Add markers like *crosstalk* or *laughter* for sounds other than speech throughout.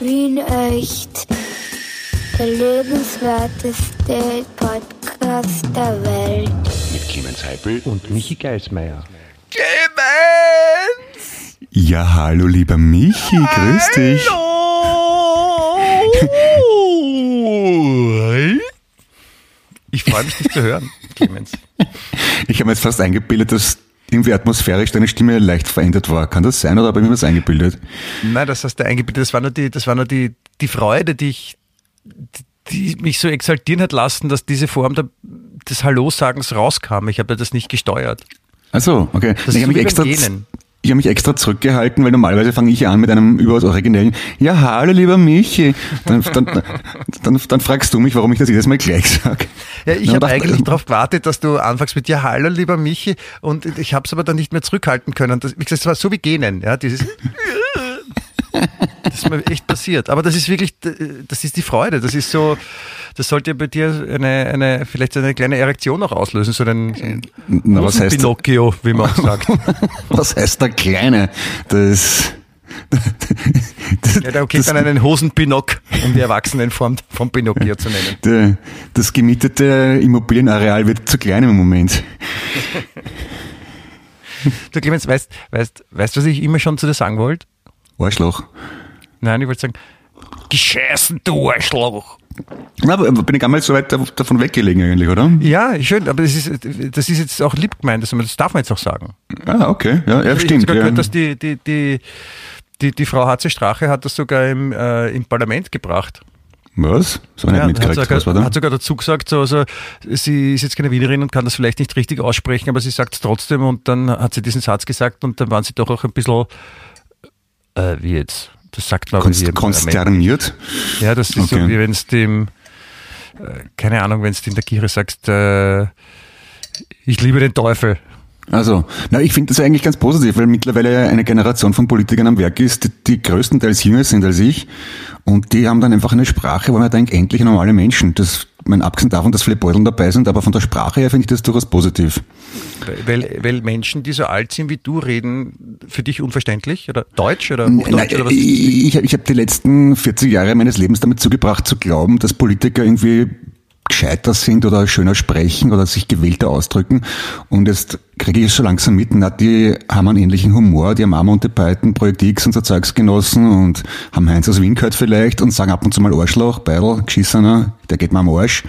Wien echt. Der lebenswerteste Podcast der Welt. Mit Clemens Heipel und Michi Geismeier. Clemens! Ja, hallo lieber Michi, grüß dich. Ich freue mich, dich zu hören, Clemens. Ich habe mir jetzt fast eingebildet, dass irgendwie atmosphärisch deine Stimme leicht verändert war. Kann das sein oder habe ich mir das eingebildet? Nein, das hast du eingebildet. Das war nur die, das war nur die, die Freude, die ich, die mich so exaltieren hat lassen, dass diese Form der, des Hallo-Sagens rauskam. Ich habe das nicht gesteuert. Ach so, okay. Das ich ist habe mich extra. Ich habe mich extra zurückgehalten, weil normalerweise fange ich an mit einem überaus originellen Ja, hallo lieber Michi. Dann, dann, dann, dann fragst du mich, warum ich das jedes Mal gleich sage. Ja, ich habe eigentlich darauf gewartet, dass du anfängst mit Ja, hallo, lieber Michi. Und ich habe es aber dann nicht mehr zurückhalten können. Das, wie gesagt, es war so wie Genen. Ja, dieses das ist mir echt passiert. Aber das ist wirklich, das ist die Freude. Das ist so, das sollte bei dir eine, eine vielleicht eine kleine Erektion auch auslösen, so einen Na, was heißt, Pinocchio, wie man auch *laughs* sagt. was heißt der Kleine? Das, das, Ja, da kriegt das, man einen Hosenpinock, um die Erwachsenenform von Pinocchio zu nennen. der, das gemietete Immobilienareal wird zu klein im Moment. Du Clemens, weißt, weißt, weißt du, was ich immer schon zu dir sagen wollte? Arschloch. Nein, ich wollte sagen, gescheißen, du Arschloch. Na, aber bin ich einmal so weit dav- davon weggelegen eigentlich, oder? Ja, schön, aber das ist, das ist jetzt auch lieb gemeint, das, darf man jetzt auch sagen. Ah, okay. Ja, ja ich stimmt. habe sogar Ja. gehört, dass die, die, die, die, die Frau Hatze Strache hat das sogar im, äh, im Parlament gebracht. Was? So habe ich Ja, nicht hat, sogar, Was war da? hat sogar dazu gesagt, so, also, sie ist jetzt keine Wienerin und kann das vielleicht nicht richtig aussprechen, aber sie sagt es trotzdem und dann hat sie diesen Satz gesagt und dann waren sie doch auch ein bisschen, äh, wie jetzt, das sagt man Konst, konsterniert. Ja, das ist so, Okay. wie wenn es dem, äh, keine Ahnung, wenn es in der Kirche sagst, äh, ich liebe den Teufel. Also, na, ich finde das eigentlich ganz positiv, weil mittlerweile eine Generation von Politikern am Werk ist, die, die größtenteils jünger sind als ich. Und die haben dann einfach eine Sprache, wo man denkt, endlich normale Menschen. Das, meine, abgesehen davon, dass viele Beuteln dabei sind, aber von der Sprache her finde ich das durchaus positiv. Weil, weil Menschen, die so alt sind wie du, reden für dich unverständlich? Oder Deutsch oder Nein, Hochdeutsch? oder was? ich ich, ich habe die letzten 40 Jahre meines Lebens damit zugebracht zu glauben, dass Politiker irgendwie gescheiter sind oder schöner sprechen oder sich gewählter ausdrücken. Und jetzt kriege ich es so langsam mit, na, die haben einen ähnlichen Humor, die haben auch Monty Python, Projekt X und so Zeugs genossen und haben Heinz aus Wien gehört vielleicht und sagen ab und zu mal Arschloch, Beidel, Geschissener, der geht mir am Arsch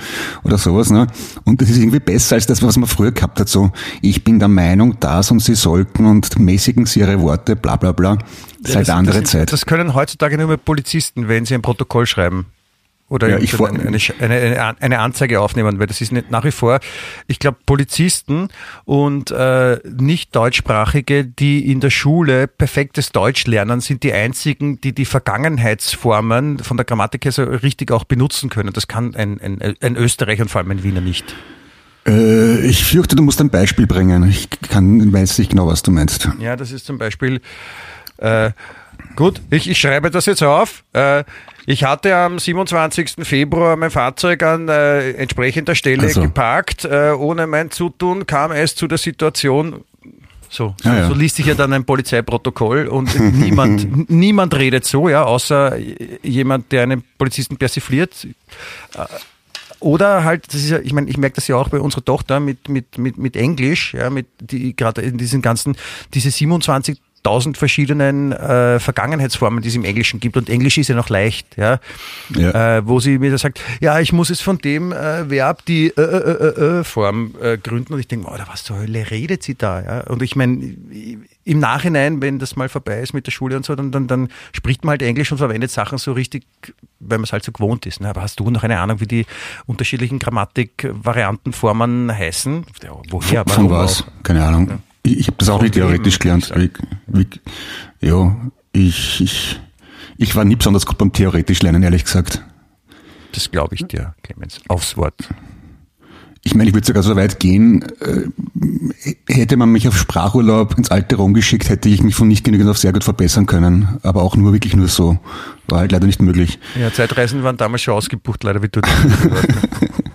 oder sowas. Ne? Und das ist irgendwie besser als das, was man früher gehabt hat. So, ich bin der Meinung, das und sie sollten und mäßigen sie ihre Worte, bla bla bla. Das ist halt eine andere das, Zeit. Das können heutzutage nur mehr Polizisten, wenn sie ein Protokoll schreiben. Oder Ja, ich eine, eine, eine Anzeige aufnehmen, weil das ist nicht nach wie vor, ich glaube, Polizisten und äh, nicht Deutschsprachige, die in der Schule perfektes Deutsch lernen, sind die einzigen, die die Vergangenheitsformen von der Grammatik her so richtig auch benutzen können. Das kann ein, ein, ein Österreicher und vor allem ein Wiener nicht. Äh, ich fürchte, du musst ein Beispiel bringen. Ich kann, weiß nicht genau, was du meinst. Ja, das ist zum Beispiel, äh, gut, ich, ich schreibe das jetzt auf. Äh, ich hatte am 27. Februar mein Fahrzeug an äh, entsprechender Stelle Also. geparkt. Äh, ohne mein Zutun kam es zu der Situation. So, so, Ja, ja. so liest sich ja dann ein Polizeiprotokoll und *laughs* niemand, niemand redet so, ja, außer jemand, der einen Polizisten persifliert. Oder halt, das ist ja, ich meine, ich merke das ja auch bei unserer Tochter mit, mit, mit, mit Englisch, ja, mit die gerade in diesen ganzen, diese 27.000 verschiedenen äh, Vergangenheitsformen, die es im Englischen gibt. Und Englisch ist ja noch leicht, ja. Ja. Äh, wo sie mir da sagt, ja, ich muss es von dem äh, Verb die äh, äh, äh, Form gründen. Und ich denke, Alter, was zur Hölle redet sie da? Ja? Und ich meine, im Nachhinein, wenn das mal vorbei ist mit der Schule und so, dann, dann, dann spricht man halt Englisch und verwendet Sachen so richtig, weil man es halt so gewohnt ist. Ne? Aber hast du noch eine Ahnung, wie die unterschiedlichen Grammatikvariantenformen heißen? Ja, woher? Von Warum was? auch? Keine Ahnung. Ich, ich habe das auch nicht theoretisch gelernt. Wie, wie, ja, ich, ich, ich war nie besonders gut beim theoretisch lernen, ehrlich gesagt. Das glaube ich dir, Clemens. Aufs Wort. Ich meine, ich würde sogar so weit gehen, äh, hätte man mich auf Sprachurlaub ins alte Rom geschickt, hätte ich mich von nicht genügend auf sehr gut verbessern können. Aber auch nur wirklich nur so. War halt leider nicht möglich. Ja, Zeitreisen waren damals schon ausgebucht, leider wie du. *laughs*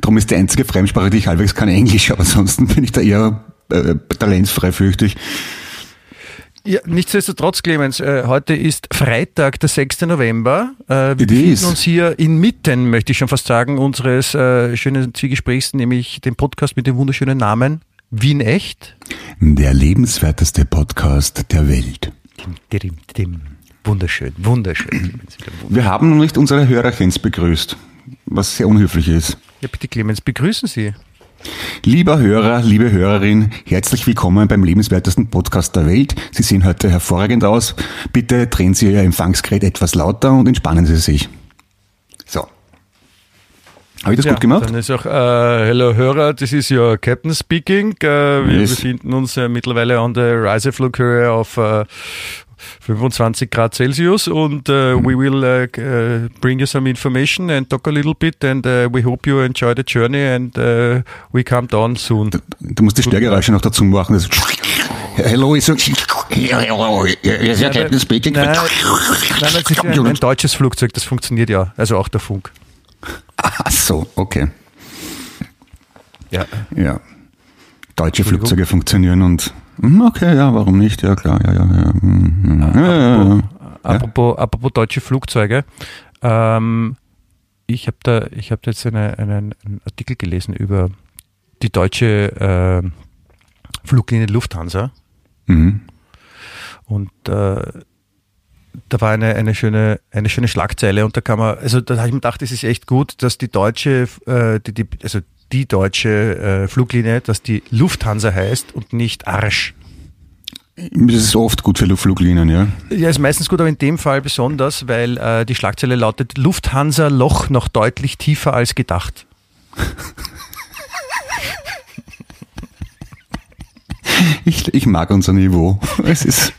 Darum ist die einzige Fremdsprache, die ich halbwegs kann, Englisch, aber ansonsten bin ich da eher äh, talentfrei, fürchte ich. Ja, nichtsdestotrotz, Clemens, äh, heute ist Freitag, der 6. November. Äh, wir It befinden is. uns hier inmitten, möchte ich schon fast sagen, unseres äh, schönen Zwiegesprächs, nämlich dem Podcast mit dem wunderschönen Namen Wien Echt. Der lebenswerteste Podcast der Welt. Dim, dim. Wunderschön, wunderschön. Wir haben noch nicht unsere Hörerchens begrüßt, was sehr unhöflich ist. Ja, bitte, Clemens, begrüßen Sie. Lieber Hörer, liebe Hörerin, herzlich willkommen beim lebenswertesten Podcast der Welt. Sie sehen heute hervorragend aus. Bitte drehen Sie Ihr Empfangsgerät etwas lauter und entspannen Sie sich. So. Habe ich das ja, gut gemacht? Dann ist auch, äh, hello Hörer, das ist your Captain speaking. Äh, wir Yes. befinden uns äh, mittlerweile an der Reiseflughöhe auf äh, 25 Grad Celsius und äh, we will äh, bring you some information and talk a little bit and we hope you enjoy the journey and we come down soon. Du musst die Störgeräusche noch dazu machen. Das Hello, ist so. Hello, is your Captain speaking? Nein, nein, das ist ein, ein deutsches Flugzeug, das funktioniert ja, also auch der Funk. Ach so, okay. Ja. Ja. Deutsche. Flugzeuge funktionieren und okay, ja, warum nicht? Ja, klar, ja, ja, ja. hm, hm, ja, ja. Apropos, apropos deutsche Flugzeuge. Ähm, ich habe da, ich habe jetzt eine, einen, einen Artikel gelesen über die deutsche äh, Fluglinie Lufthansa Mhm. und äh, da war eine, eine schöne eine schöne Schlagzeile und da kann man also da habe ich mir gedacht, es ist echt gut, dass die deutsche äh, die, die, also die deutsche äh, Fluglinie, dass die Lufthansa heißt und nicht Arsch. Das ist oft gut für Fluglinien, ja. Ja, ist meistens gut, aber in dem Fall besonders, weil äh, die Schlagzeile lautet Lufthansa Loch noch deutlich tiefer als gedacht. *laughs* Ich, ich mag unser Niveau. Es ist,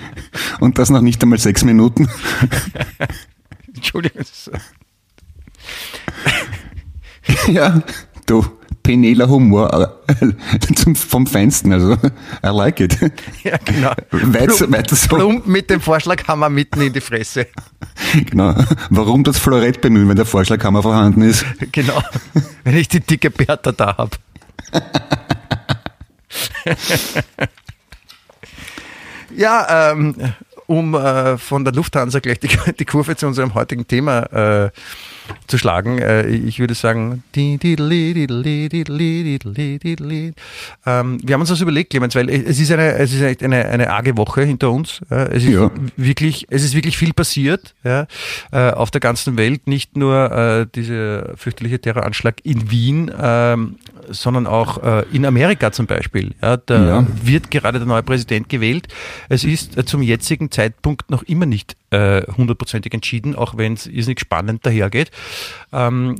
*laughs* und das noch nicht einmal sechs Minuten. Entschuldigung. Ja, du, peneler Humor äh, *laughs* zum, vom Feinsten, also I like it. Ja, genau. Weiter, Plump- weiter so. Plump mit dem Vorschlaghammer mitten in die Fresse. Genau. Warum das Florett bemühen, wenn der Vorschlaghammer vorhanden ist? Genau. Wenn ich die dicke Bertha da habe. ja, ähm, um äh, von der Lufthansa gleich die, die Kurve zu unserem heutigen Thema äh, zu schlagen. Äh, ich würde sagen, ähm, wir haben uns das überlegt, Clemens, weil es ist eine, es ist echt eine, eine arge Woche hinter uns. Äh, es ist Ja. wirklich, es ist wirklich viel passiert ja, äh, auf der ganzen Welt. Nicht nur äh, dieser fürchterliche Terroranschlag in Wien, ähm, sondern auch äh, in Amerika zum Beispiel. Ja, da Ja. wird gerade der neue Präsident gewählt. Es ist äh, zum jetzigen Zeitpunkt noch immer nicht äh, hundertprozentig entschieden, auch wenn es irrsinnig spannend dahergeht. Ähm,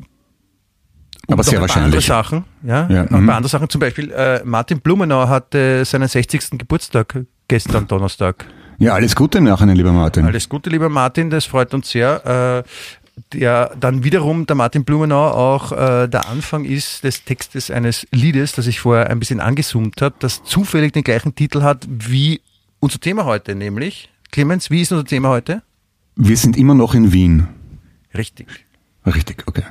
Aber sehr wahrscheinlich. Sachen, ja, Ja, ein mhm. paar andere Sachen. Zum Beispiel äh, Martin Blumenau hatte seinen 60. Geburtstag gestern Donnerstag. Ja, alles Gute im Nachhinein, lieber Martin. Alles Gute, lieber Martin, das freut uns sehr. Der dann wiederum der Martin Blumenau auch äh, der Anfang ist des Textes eines Liedes, das ich vorher ein bisschen angezoomt habe, das zufällig den gleichen Titel hat wie unser Thema heute, nämlich Clemens, wie ist unser Thema heute? Wir sind immer noch in Wien. Richtig. Richtig, okay.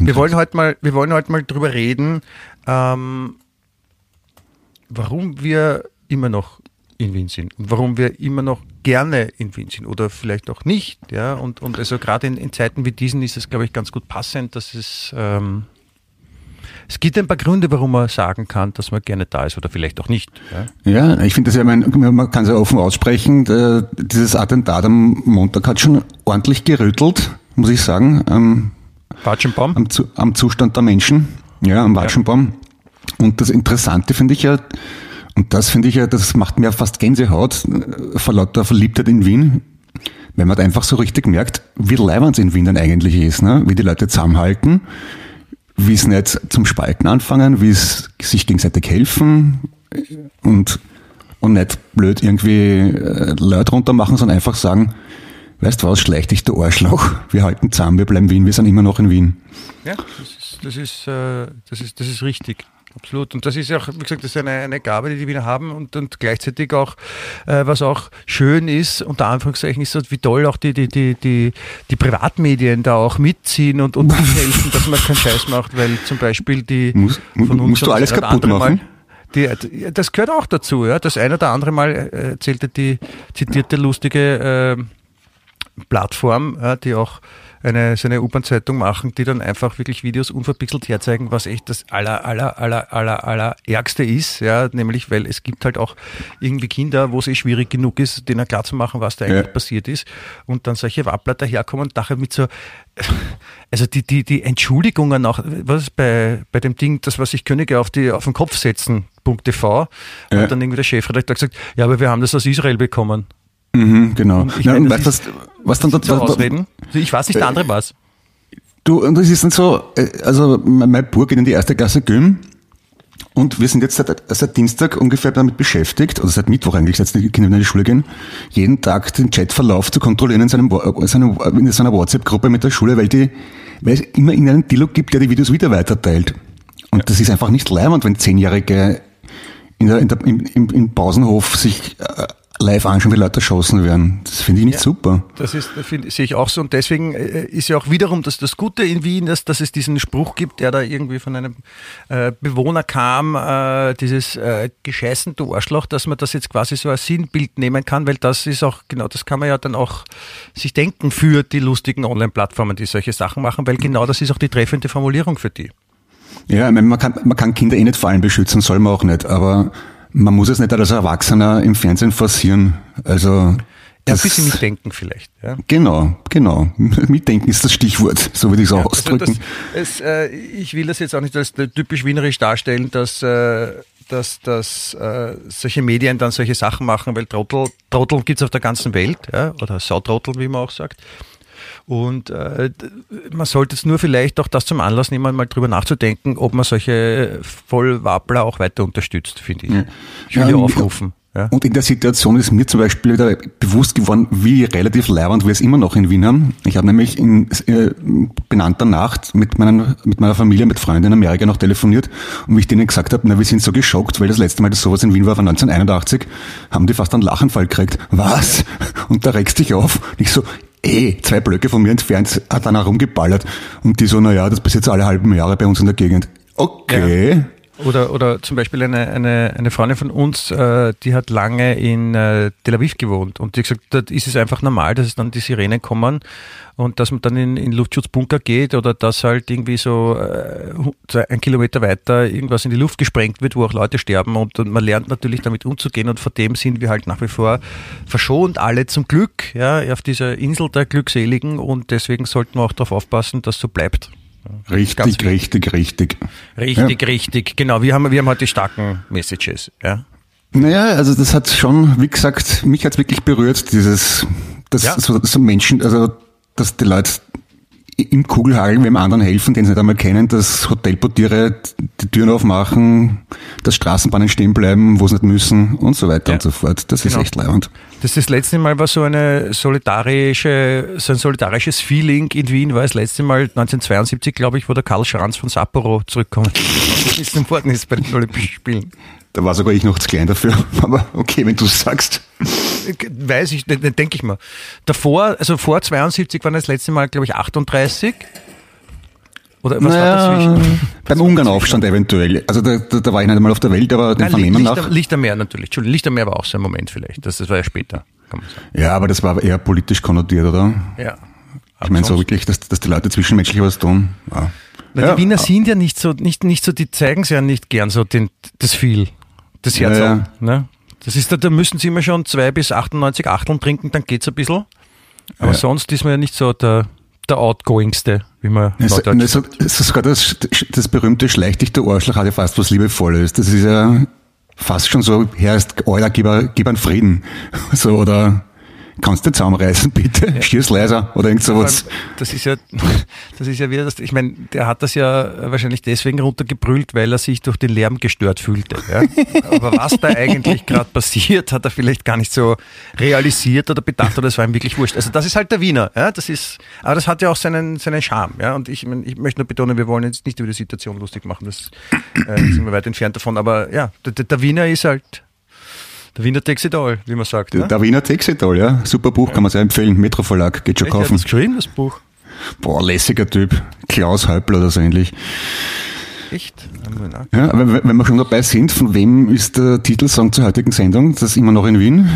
Wir wollen heute mal, wir wollen heute mal drüber reden, ähm, warum wir immer noch in Wien sind und warum wir immer noch gerne in Wien sind oder vielleicht auch nicht. Ja, und, und also gerade in, in Zeiten wie diesen ist es, glaube ich, ganz gut passend, dass es ähm, es gibt ein paar Gründe, warum man sagen kann, dass man gerne da ist oder vielleicht auch nicht. Ja? Ja, ich finde das ja, mein, man kann es ja offen aussprechen, äh, dieses Attentat am Montag hat schon ordentlich gerüttelt, muss ich sagen, am, Watschenbaum? am, am Zustand der Menschen, ja, am Watschenbaum. Und das Interessante finde ich ja, und das finde ich ja, das macht mir fast Gänsehaut äh, vor lauter Verliebtheit in Wien, wenn man einfach so richtig merkt, wie leibend in Wien dann eigentlich ist, ne? wie die Leute zusammenhalten, wie es nicht zum Spalten anfangen, wie es sich gegenseitig helfen und, und nicht blöd irgendwie äh, Leute runter machen, sondern einfach sagen, weißt du was, schleich dich der Arschloch, wir halten zusammen, wir bleiben Wien, wir sind immer noch in Wien. Ja, das ist, das ist, äh, das ist, das ist richtig. Absolut. Und das ist ja auch, wie gesagt, das ist eine, eine Gabe, die die Wiener haben und, und gleichzeitig auch, äh, was auch schön ist, unter Anführungszeichen, ist, wie toll auch die, die, die, die, die Privatmedien da auch mitziehen und, und *laughs* mithelfen, dass man keinen Scheiß macht, weil zum Beispiel die Muss- mu- von uns musst du alles kaputt machen? Mal, Die, das gehört auch dazu. Ja. Das eine oder andere Mal äh, erzählte die zitierte lustige äh, Plattform, ja, die auch eine, so eine U-Bahn-Zeitung machen, die dann einfach wirklich Videos unverpixelt herzeigen, was echt das aller, aller, aller, aller, aller Ärgste ist, ja, nämlich, weil es gibt halt auch irgendwie Kinder, wo es eh schwierig genug ist, denen klar zu machen, was da eigentlich ja. passiert ist und dann solche Wappler daherkommen und nachher mit so, also die, die, die Entschuldigungen auch, was bei, bei dem Ding, das, was sich Könige auf, die, auf den Kopf setzen, .tv, ja. und dann irgendwie der Chefredakteur gesagt, ja, aber wir haben das aus Israel bekommen. Mhm, genau. ich ja, meine, was, was dann dazu ausreden? Ich weiß nicht, der andere was. Du, und das ist dann so, äh, also mein Bub geht in die erste Klasse Gym und wir sind jetzt seit, seit Dienstag ungefähr damit beschäftigt, oder seit Mittwoch eigentlich, seit die Kinder in die Schule gehen, jeden Tag den Chatverlauf zu kontrollieren in, seinem, seinem, in seiner WhatsApp-Gruppe mit der Schule, weil, die, weil es immer einen Dilo gibt, der die Videos wieder weiterteilt. Und ja. das ist einfach nicht leimend, wenn Zehnjährige in der, in der, im, im, im Pausenhof sich äh, live anschauen, wie Leute erschossen werden. Das finde ich nicht ja, super. Das ist, sehe ich auch so. Und deswegen äh, ist ja auch wiederum das, das Gute in Wien, dass, dass es diesen Spruch gibt, der da irgendwie von einem äh, Bewohner kam, äh, dieses äh, gescheißen du Arschloch, dass man das jetzt quasi so als Sinnbild nehmen kann, weil das ist auch, genau, das kann man ja dann auch sich denken für die lustigen Online-Plattformen, die solche Sachen machen, weil genau das ist auch die treffende Formulierung für die. Ja, man kann, man kann Kinder eh nicht vor allem beschützen, soll man auch nicht, aber man muss es nicht als Erwachsener im Fernsehen forcieren. Also ja, ein bisschen mitdenken vielleicht. Ja. Genau, genau. *laughs* Mitdenken ist das Stichwort, so würde ich es auch ja, ausdrücken. Also das, es, äh, ich will das jetzt auch nicht als typisch wienerisch darstellen, dass, äh, dass, dass äh, solche Medien dann solche Sachen machen, weil Trottel, Trottel gibt es auf der ganzen Welt, ja, oder Sautrottel, wie man auch sagt. Und äh, man sollte es nur vielleicht auch das zum Anlass nehmen, mal drüber nachzudenken, ob man solche Vollwappler auch weiter unterstützt, finde ich. Ja. Ich will ja, aufrufen. Ja. Und in der Situation ist mir zum Beispiel wieder bewusst geworden, wie relativ leibend wir es immer noch in Wien haben. Ich habe nämlich in äh, benannter Nacht mit, meinen, mit meiner Familie, mit Freunden in Amerika noch telefoniert und wie ich denen gesagt habe, na, wir sind so geschockt, weil das letzte Mal, dass sowas in Wien war, war 1981, haben die fast einen Lachenfall gekriegt. Was? Und da regst dich auf. Und ich so, eh zwei Blöcke von mir entfernt hat dann herumgeballert und die so, naja, das passiert alle halben Jahre bei uns in der Gegend. Okay. Ja. Oder, oder zum Beispiel eine, eine, eine Freundin von uns, äh, die hat lange in äh, Tel Aviv gewohnt und die hat gesagt, da ist es einfach normal, dass es dann die Sirenen kommen und dass man dann in, in Luftschutzbunker geht oder dass halt irgendwie so äh, ein Kilometer weiter irgendwas in die Luft gesprengt wird, wo auch Leute sterben und, und man lernt natürlich damit umzugehen und vor dem sind wir halt nach wie vor verschont, alle zum Glück, ja, auf dieser Insel der Glückseligen und deswegen sollten wir auch darauf aufpassen, dass so bleibt. Richtig, richtig, richtig. Richtig, ja. richtig. Genau, wir haben, wir haben heute starken Messages. Ja. Naja, also das hat schon, wie gesagt, mich hat es wirklich berührt, dieses, dass ja. so, so Menschen, also dass die Leute im Kugelhagel wem anderen helfen, den sie nicht einmal kennen, dass Hotelportiere die Türen aufmachen, dass Straßenbahnen stehen bleiben, wo sie nicht müssen und so weiter ja. und so fort. Das genau. ist echt leibend. Das, das letzte Mal war so eine solidarische, so ein solidarisches Feeling in Wien, war das letzte Mal 1972, glaube ich, wo der Karl Schranz von Sapporo zurückkommt. *laughs* Das ist worden ist bei den Olympischen Spielen. Da war sogar ich noch zu klein dafür. *laughs* Aber okay, wenn du es sagst. Weiß ich, denke ich mal. Davor, also vor 72 waren das letzte Mal, glaube ich, 38. Oder was naja, war dazwischen? *laughs* Beim Ungarnaufstand eventuell. Also da, da, da, war ich nicht einmal auf der Welt, aber den Nein, Vernehmen Lichter, nach. Lichtermeer natürlich. Entschuldigung, Lichtermeer war auch so ein Moment vielleicht. Das, das war ja später. Ja, aber das war eher politisch konnotiert, oder? Ja. Ich meine so wirklich, dass, dass die Leute zwischenmenschlich was tun. Ja. Na, die ja. Wiener sind ja nicht so, nicht, nicht so, die zeigen es ja nicht gern so den, das viel das Herz ja, ja. Ne? Das ist, da, da müssen sie immer schon zwei bis 98 Achteln trinken, dann geht's ein bisschen. Aber ja. sonst ist man ja nicht so der, der outgoingste, wie man es, es, es ist sogar das, das berühmte Schleich dich, der Arschloch hat ja fast was Liebevolles. Das ist ja fast schon so, Herr ist, Alter, gib, gib einen Frieden. *laughs* So, oder kannst du zusammenreißen, bitte? Ja. Schieß leiser oder irgend sowas. Das ist ja, *laughs* das ist ja wieder das, ich meine, der hat das ja wahrscheinlich deswegen runtergebrüllt, weil er sich durch den Lärm gestört fühlte. Ja? Aber was da eigentlich gerade passiert, hat er vielleicht gar nicht so realisiert oder bedacht oder es war ihm wirklich wurscht. Also das ist halt der Wiener, ja? das ist, aber das hat ja auch seinen, seinen Charme, ja? und ich, ich möchte nur betonen, wir wollen jetzt nicht über die Situation lustig machen, das äh, sind wir weit entfernt davon, aber ja, der, der Wiener ist halt, der Wiener Texidol, wie man sagt. Der, ne? der Wiener Texidol, ja. Super Buch, kann man sehr empfehlen. Metro Verlag, geht schon Echt, kaufen. Hat das geschrieben, das Buch? Boah, lässiger Typ. Klaus Häupl oder so ähnlich. Echt? Ja, aber wenn wir schon dabei sind, von wem ist der Titelsong zur heutigen Sendung? Das ist immer noch in Wien.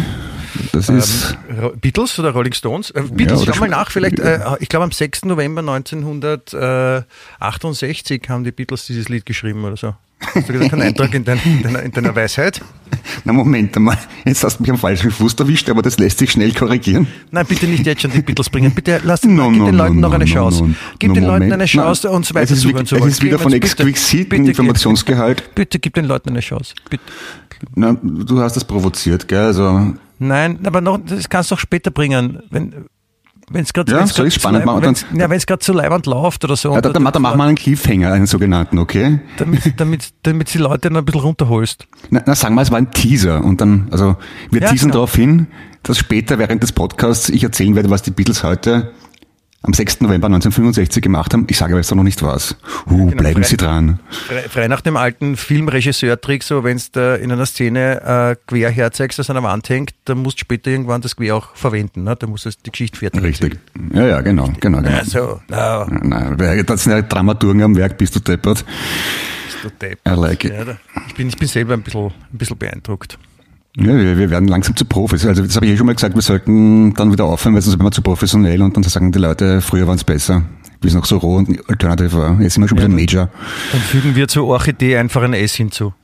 Das ist ähm, Beatles oder Rolling Stones? Äh, Beatles, ja, schau mal nach, vielleicht, äh, ich glaube am 6. November 1968 haben die Beatles dieses Lied geschrieben oder so. Hast du keinen *laughs* Eindruck in, dein, in, deiner, in, deiner, Weisheit? Na Moment einmal, jetzt hast du mich am falschen Fuß erwischt, aber das lässt sich schnell korrigieren. Nein, bitte nicht jetzt schon die Beatles bringen. Bitte lass den, no, gib no, den Leuten no, noch eine Chance. Gib den Leuten eine Chance, uns weiter zuhören zu wollen. Es ist wieder von exquisiten Informationsgehalt. Bitte gib den Leuten eine Chance. Bitte. Na, du hast das provoziert, gell? Also Nein, aber noch, das kannst du auch später bringen, wenn wenn es gerade ja, so ist spannend machen. Wenn's, ja, wenn es gerade zu leibend läuft oder so. Ja, da, da, da machen wir einen Cliffhanger, einen sogenannten, okay? Damit, damit, damit die Leute dann ein bisschen runterholst. Na, na sagen wir, es war ein Teaser und dann, also wir ja, teasern genau. darauf hin, dass später während des Podcasts ich erzählen werde, was die Beatles heute am 6. November 1965 gemacht haben. Ich sage aber jetzt noch nicht was. Uh, genau, bleiben frei, Sie dran. Frei, frei, nach dem alten Filmregisseur-Trick, so wenn du in einer Szene äh, Quer herzeigst, das an der Wand hängt, dann musst du später irgendwann das Quer auch verwenden. Ne? Da musst du die Geschichte fertig Richtig. Erzählen. Ja, ja, genau. genau, genau. Also, no. Nein, das sind ja Dramaturgen am Werk, bist du deppert. Bist du deppert. I like it. Ja, ich, bin, ich bin selber ein bisschen, ein bisschen beeindruckt. Ja, wir, werden langsam zu Profis. Also das habe ich eh schon mal gesagt, wir sollten dann wieder aufhören, weil sonst werden wir zu professionell und dann sagen die Leute, früher waren es besser. Wir sind noch so roh und alternative war. Jetzt sind wir schon ja, ein bisschen Major. Dann fügen wir zur Orchidee einfach ein S hinzu.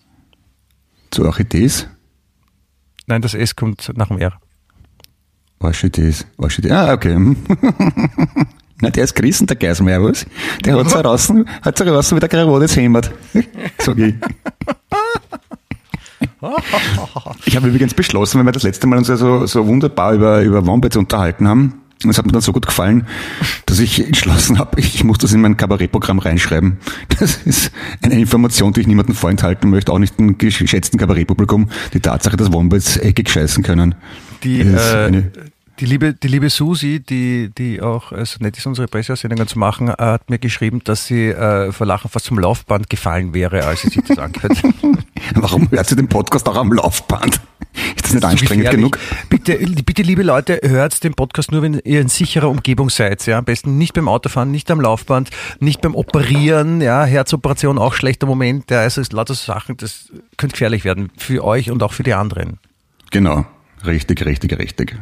Zu Orchidees? Nein, das S kommt nach dem R. Orchidees. Orchidee. Ah, okay. *laughs* Na, der ist gerissen, der Geismeier, was? Der hat so *laughs* draußen, hat so draußen wie der Krawatte hämmert. *laughs* Sag ich. Ich habe übrigens beschlossen, wenn wir das letzte Mal uns ja so, so wunderbar über, über Wombats unterhalten haben, und es hat mir dann so gut gefallen, dass ich entschlossen habe, ich muss das in mein Kabarettprogramm reinschreiben. Das ist eine Information, die ich niemandem vorenthalten möchte, auch nicht dem geschätzten Kabarettpublikum. Die Tatsache, dass Wombats eckig scheißen können. Die, äh, die liebe, die liebe Susi, die, die auch also nett ist, unsere Presseaussendungen zu machen, hat mir geschrieben, dass sie äh, vor Lachen fast zum Laufband gefallen wäre, als sie sich das angehört. *laughs* Warum hört sie den Podcast auch am Laufband? Ist das nicht das anstrengend genug? Bitte, bitte, liebe Leute, hört den Podcast nur, wenn ihr in sicherer Umgebung seid. Ja? Am besten nicht beim Autofahren, nicht am Laufband, nicht beim Operieren. Ja? Herzoperation auch schlechter Moment. Ja? Also es lauter Sachen, das könnte gefährlich werden für euch und auch für die anderen. Genau. Richtig, richtig, richtig.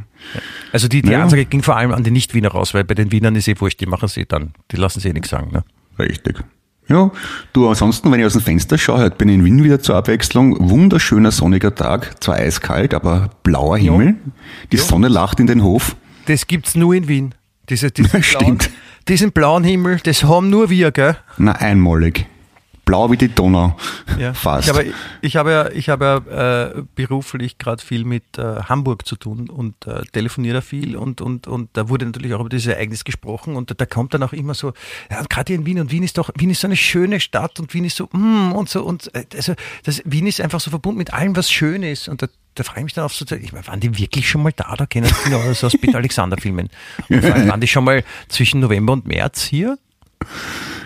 Also die, die ja. Ansage ging vor allem an die Nicht-Wiener raus, weil bei den Wienern ist eh wurscht, die machen sie dann, die lassen sie eh nichts sagen. Ne? Richtig. Ja, du, ansonsten, wenn ich aus dem Fenster schaue, heute bin ich in Wien wieder zur Abwechslung. Wunderschöner sonniger Tag, zwar eiskalt, aber blauer Himmel. Ja. Die ja. Sonne lacht in den Hof. Das gibt's nur in Wien. Diese, diesen, *laughs* blauen, Stimmt. diesen blauen Himmel, das haben nur wir, gell? Na, einmalig blau wie die Donau. Ja. *laughs* Fast. Ich habe, ich habe ja, ich habe ja äh, beruflich gerade viel mit äh, Hamburg zu tun und äh, telefoniere da viel und, und, und da wurde natürlich auch über dieses Ereignis gesprochen und da, da kommt dann auch immer so, ja, gerade in Wien und Wien ist doch, Wien ist so eine schöne Stadt und Wien ist so, mm, und so und äh, also das, Wien ist einfach so verbunden mit allem, was schön ist und da, da frage ich mich dann auf so, ich meine, waren die wirklich schon mal da? Da kennen sie ja so aus Peter Alexander Filmen. Und *laughs* waren die schon mal zwischen November und März hier?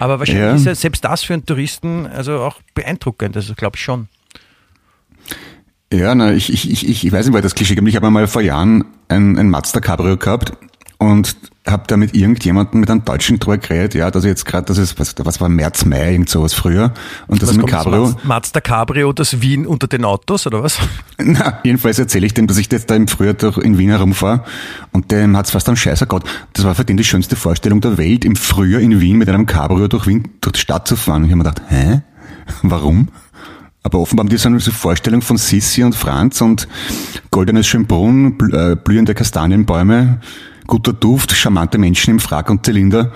Aber wahrscheinlich ja. ist ja selbst das für einen Touristen also auch beeindruckend, also glaube ich schon. Ja, na, ich, ich, ich, ich weiß nicht, weil das Klischee gibt. Ich habe einmal vor Jahren ein, ein Mazda Cabrio gehabt und habe da mit irgendjemandem, mit einem Deutschen drüber geredet, ja, dass jetzt gerade, das ist, was, was war März, Mai, irgend sowas früher. Und das ist ein Cabrio. Mazda Cabrio, das Wien unter den Autos, oder was? *laughs* Na, jedenfalls erzähle ich dem, dass ich jetzt da im Frühjahr durch in Wien herumfahre und dem hat's fast am Scheißer Gott. Das war für den die schönste Vorstellung der Welt, im Frühjahr in Wien mit einem Cabrio durch Wien, durch die Stadt zu fahren. Und ich habe mir gedacht, hä? Warum? Aber offenbar haben die so eine Vorstellung von Sissi und Franz und goldenes Schönbrunn, äh, blühende Kastanienbäume, guter Duft, charmante Menschen im Frack und Zylinder.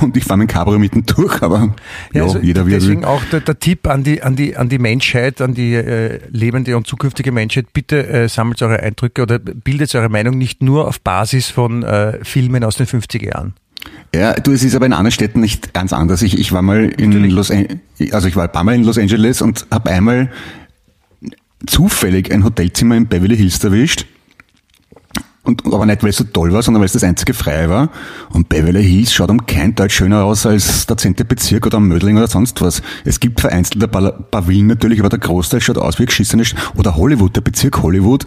Und ich fahre mit Cabrio mitten durch, aber ja, also jeder wie Deswegen will. auch der, der, Tipp an die, an, die, an die Menschheit, an die äh, lebende und zukünftige Menschheit, bitte äh, sammelt eure Eindrücke oder bildet eure Meinung nicht nur auf Basis von äh, Filmen aus den 50er Jahren. Ja, du, es ist aber in anderen Städten nicht ganz anders. Ich, ich war mal in Natürlich. Los Angeles, also ich war ein paar Mal in Los Angeles und habe einmal zufällig ein Hotelzimmer in Beverly Hills erwischt und, aber nicht, weil es so toll war, sondern weil es das einzige Freie war. Und Beverly Hills schaut um kein Deut schöner aus als der 10. Bezirk oder Mödling oder sonst was. Es gibt vereinzelte Pavillen natürlich, aber der Großteil schaut aus wie geschissene, oder Hollywood, der Bezirk Hollywood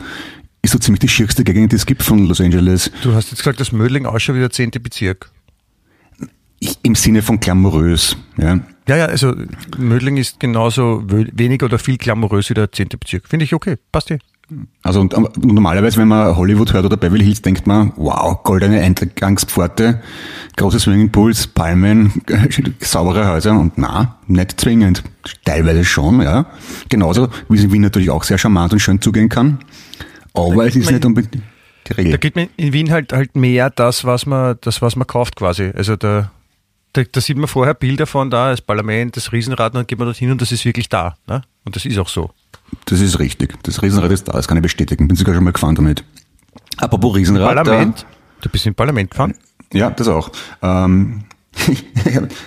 ist so ziemlich die schierste Gegend, die es gibt von Los Angeles. Du hast jetzt gesagt, dass Mödling ausschaut wie der 10. Bezirk. Ich, im Sinne von glamourös. Ja. Ja, ja, also Mödling ist genauso wenig oder viel glamourös wie der 10. Bezirk. Finde ich okay, passt eh. Also und, und normalerweise, wenn man Hollywood hört oder Beverly Hills, denkt man, wow, goldene Eingangspforte, große Swimmingpools, Palmen, *laughs* saubere Häuser und na, nicht zwingend. Teilweise schon, ja. Genauso, wie es in Wien natürlich auch sehr charmant und schön zugehen kann. Aber es ist nicht unbedingt die Regel. Da gibt man in Wien halt halt mehr das, was man, das, was man kauft quasi. Also da, da, da sieht man vorher Bilder von da, das Parlament, das Riesenrad, und dann geht man dorthin und das ist wirklich da. Ne? Und das ist auch so. Das ist richtig. Das Riesenrad ist da, das kann ich bestätigen. Bin sogar schon mal gefahren damit. Apropos Riesenrad. Parlament? Da, du bist im Parlament gefahren? Ja, das auch. Ähm, *laughs*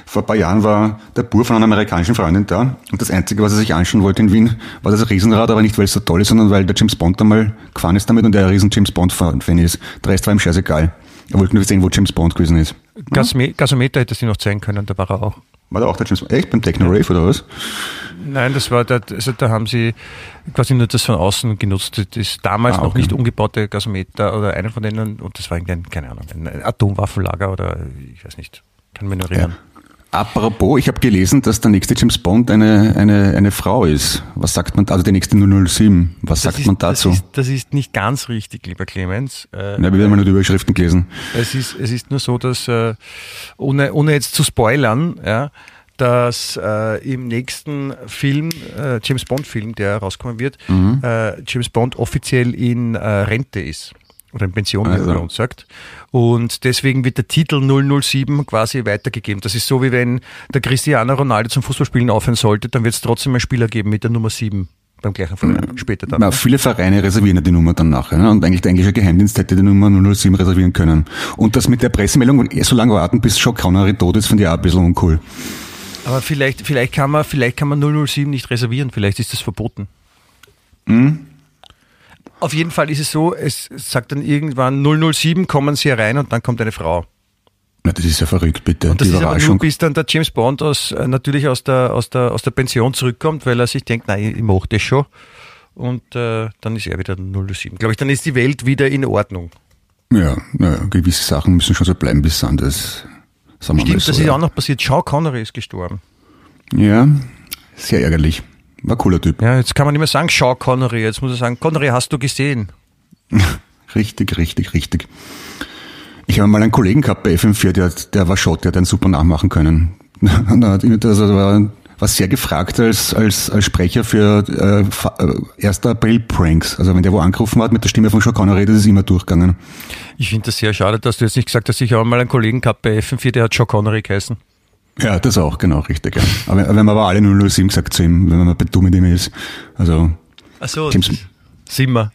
vor ein paar Jahren war der Bur von einer amerikanischen Freundin da und das Einzige, was er sich anschauen wollte in Wien, war das Riesenrad, aber nicht, weil es so toll ist, sondern weil der James Bond einmal gefahren ist damit und er ein riesen James Bond-Fan ist. Der Rest war ihm scheißegal. Er wollte nur sehen, wo James Bond gewesen ist. Gasometer hätte sie noch zeigen können, da war er auch. War da auch der James Bond? Echt? Beim Techno Rave oder was? Nein, das war da, also da haben sie quasi nur das von außen genutzt. Das damals ah, okay. noch nicht umgebaute Gasometer oder einer von denen, und das war irgendein, keine Ahnung, ein Atomwaffenlager oder ich weiß nicht, kann mich nur erinnern. Ja. Apropos, ich habe gelesen, dass der nächste James Bond eine, eine, eine Frau ist. Was sagt man, also der nächste 007, was das sagt ist, man dazu? Das ist, das ist, nicht ganz richtig, lieber Clemens. Äh, ja, wir werden mal nur die Überschriften gelesen. Es ist, es ist nur so, dass, äh, ohne, ohne jetzt zu spoilern, ja, dass äh, im nächsten Film, äh, James Bond Film, der rauskommen wird, mhm. äh, James Bond offiziell in äh, Rente ist oder in Pension, wie also. man uns sagt. Und deswegen wird der Titel 007 quasi weitergegeben. Das ist so, wie wenn der Cristiano Ronaldo zum Fußballspielen aufhören sollte, dann wird es trotzdem einen Spieler geben mit der Nummer 7 beim gleichen Verein später dann. Na, viele Vereine reservieren ja die Nummer dann nachher. Ne? Und eigentlich der englische Geheimdienst hätte die Nummer 007 reservieren können. Und das mit der Pressemeldung, so lange warten, bis Sean Connery tot ist, finde ich auch ein bisschen uncool. Aber vielleicht, vielleicht, kann man, vielleicht kann man 007 nicht reservieren, vielleicht ist das verboten. Hm? Auf jeden Fall ist es so, es sagt dann irgendwann 007, kommen Sie herein und dann kommt eine Frau. Na, das ist ja verrückt, bitte. Und das ist aber nur, bis dann der James Bond aus, äh, natürlich aus der, aus, der, aus der Pension zurückkommt, weil er sich denkt, nein, ich mache das schon. Und äh, dann ist er wieder 007. Glaube ich, dann ist die Welt wieder in Ordnung. Ja, naja, gewisse Sachen müssen schon so bleiben, bis anders Sagen wir Stimmt, so, das ist ja auch noch passiert. Sean Connery ist gestorben. Ja, sehr ärgerlich. War cooler Typ. Ja, jetzt kann man nicht mehr sagen Sean Connery. Jetzt muss er sagen, Connery hast du gesehen. *laughs* richtig, richtig, richtig. Ich habe mal einen Kollegen gehabt bei FM4, der, der war Schott, der hat einen super nachmachen können. *laughs* also war war sehr gefragt als, als, als Sprecher für äh, 1. Äh, April-Pranks. Also wenn der wo angerufen hat mit der Stimme von Sean Connery, das ist immer durchgegangen. Ich finde das sehr schade, dass du jetzt nicht gesagt hast, ich habe mal einen Kollegen gehabt bei FM4, der hat Sean Connery geheißen. Ja, das auch, genau, richtig. Ja. Aber wenn man aber alle 007 gesagt zu ihm, wenn man bei dumm mit ihm ist. Also. Ach so, James, Simmer.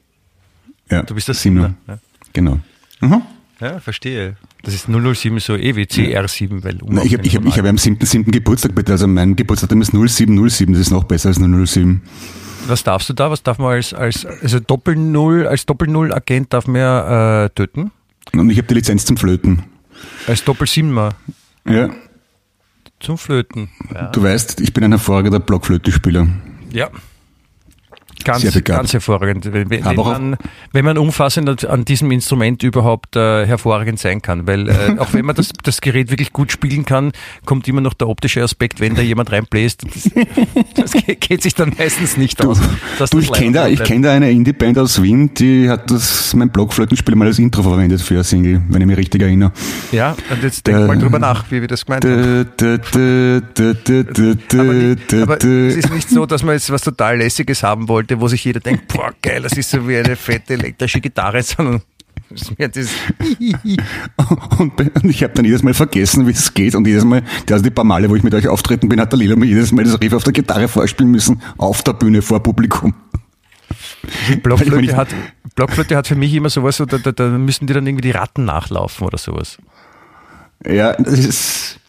Ja, du bist der Simmer. Ja. Genau. Mhm. Ja, verstehe. Das ist 007 so eh wie CR7, weil um Ich habe ich hab, ich hab am 7. 7. Geburtstag bitte, also mein Geburtstag ist 0707, das ist noch besser als 007. Was darfst du da? Was darf man als, als also Doppel-Null, als Doppel-Null-Agent darf man äh, töten? Und ich habe die Lizenz zum Flöten. Als Doppel-Siebener? Ja. Zum Flöten. Ja. Du weißt, ich bin ein hervorragender Blockflötenspieler. Ja. Ganz, ganz hervorragend. Wenn, wenn, man, wenn man umfassend an diesem Instrument überhaupt äh, hervorragend sein kann. Weil äh, *laughs* auch wenn man das, das Gerät wirklich gut spielen kann, kommt immer noch der optische Aspekt, wenn da jemand reinbläst. Das, das *laughs* geht sich dann meistens nicht du, aus. Du, ich kenne da, kenn da eine Indie-Band aus Wien, die hat das mein Blockflötenspiel mal als Intro verwendet für eine Single, wenn ich mich richtig erinnere. Ja, und jetzt denk mal drüber nach, wie wir das gemeint haben. aber, aber es ist nicht so, dass man jetzt was total Lässiges haben wollte Seite, wo sich jeder denkt, *laughs* boah, geil, das ist so wie eine fette elektrische Gitarre, *laughs* sondern das *laughs* und ich habe dann jedes Mal vergessen, wie es geht. Und jedes Mal, also die paar Male, wo ich mit euch auftreten bin, hat der Lila mir jedes Mal das Riff auf der Gitarre vorspielen müssen, auf der Bühne vor Publikum. Blockflöte hat, Blockflöte hat für mich immer sowas, da, da, da müssen die dann irgendwie die Ratten nachlaufen oder sowas. Ja, das ist,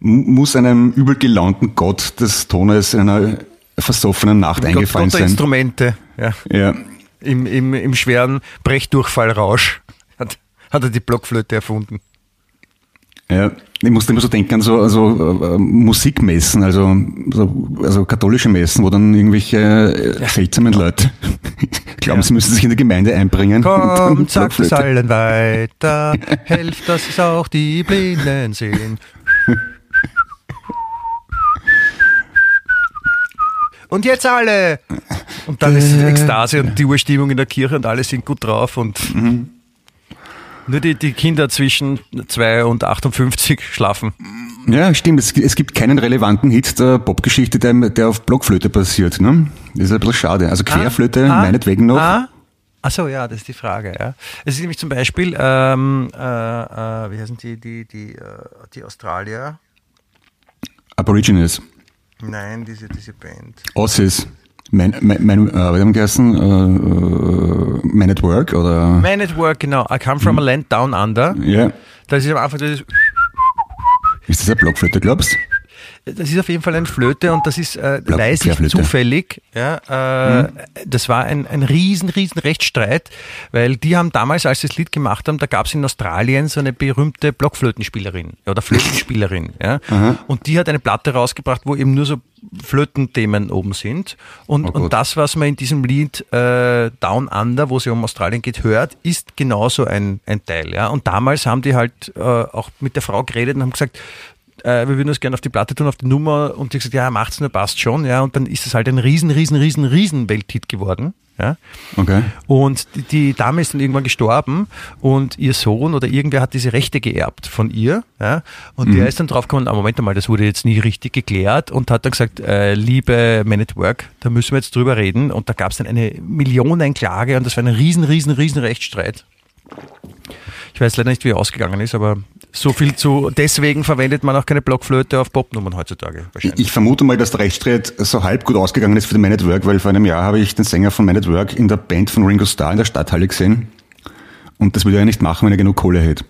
muss einem übel gelaunten Gott des Tones in einer versoffenen Nacht eingefallen Gott sein. Instrumente, ja. ja. Im, im, Im schweren Brechdurchfallrausch hat, hat er die Blockflöte erfunden. Ja, ich musste immer so denken an so also, äh, Musikmessen, also, so, also katholische Messen, wo dann irgendwelche äh, seltsamen Leute *laughs* glauben, sie müssen sich in der Gemeinde einbringen. Komm, sagt es allen weiter, helft, dass es auch die Blinden sehen. Und jetzt alle! Und dann ist Ekstase und die Urstimmung in der Kirche und alle sind gut drauf und nur die, die Kinder zwischen 2 und 58 schlafen. Ja, stimmt. Es, es gibt keinen relevanten Hit der Popgeschichte, der, der auf Blockflöte basiert. Ne? Das ist ein bisschen schade. Also Querflöte, Ah, meinetwegen noch. Ah, Achso, ja, das ist die Frage. Ja. Es ist nämlich zum Beispiel, ähm, äh, äh, wie heißen die, die, die, äh, die Australier? Aborigines, Nein, diese, diese Band. Aussies, mein, mein, mein, äh, wie haben geheißen? Äh, äh, Man at Work oder? Man at Work, genau. I come from a land down under. Ja. Das ist am Anfang, das ist, das eine Blockflöte, glaubst du? Das ist auf jeden Fall eine Flöte und das ist, äh, weiß ich zufällig, ja, äh, das war ein, ein riesen, riesen Rechtsstreit, weil die haben damals, als sie das Lied gemacht haben, da gab es in Australien so eine berühmte Blockflötenspielerin oder Flötenspielerin, ja, und die hat eine Platte rausgebracht, wo eben nur so Flötenthemen oben sind. Und, Oh und das, was man in diesem Lied äh, Down Under, wo es ja um Australien geht, hört, ist genauso ein, ein Teil, ja, und damals haben die halt äh, auch mit der Frau geredet und haben gesagt, äh, wir würden das gerne auf die Platte tun, auf die Nummer. Und die gesagt, ja, macht's nur, passt schon. Ja, und dann ist es halt ein riesen, riesen, riesen, riesen Welthit geworden. Ja. Okay. Und die, die Dame ist dann irgendwann gestorben und ihr Sohn oder irgendwer hat diese Rechte geerbt von ihr. Ja. Und der ist dann draufgekommen, ah, Moment mal, das wurde jetzt nie richtig geklärt und hat dann gesagt, äh, liebe Man at Work, da müssen wir jetzt drüber reden. Und da gab es dann eine Millionenklage und das war ein riesen, riesen, riesen Rechtsstreit. Ich weiß leider nicht, wie er ausgegangen ist, aber so viel zu, deswegen verwendet man auch keine Blockflöte auf Popnummern heutzutage. Ich vermute mal, dass der Rechtsstreit so halb gut ausgegangen ist für den Man at Work, weil vor einem Jahr habe ich den Sänger von Man at Work in der Band von Ringo Starr in der Stadthalle gesehen. Und das würde er nicht machen, wenn er genug Kohle hätte.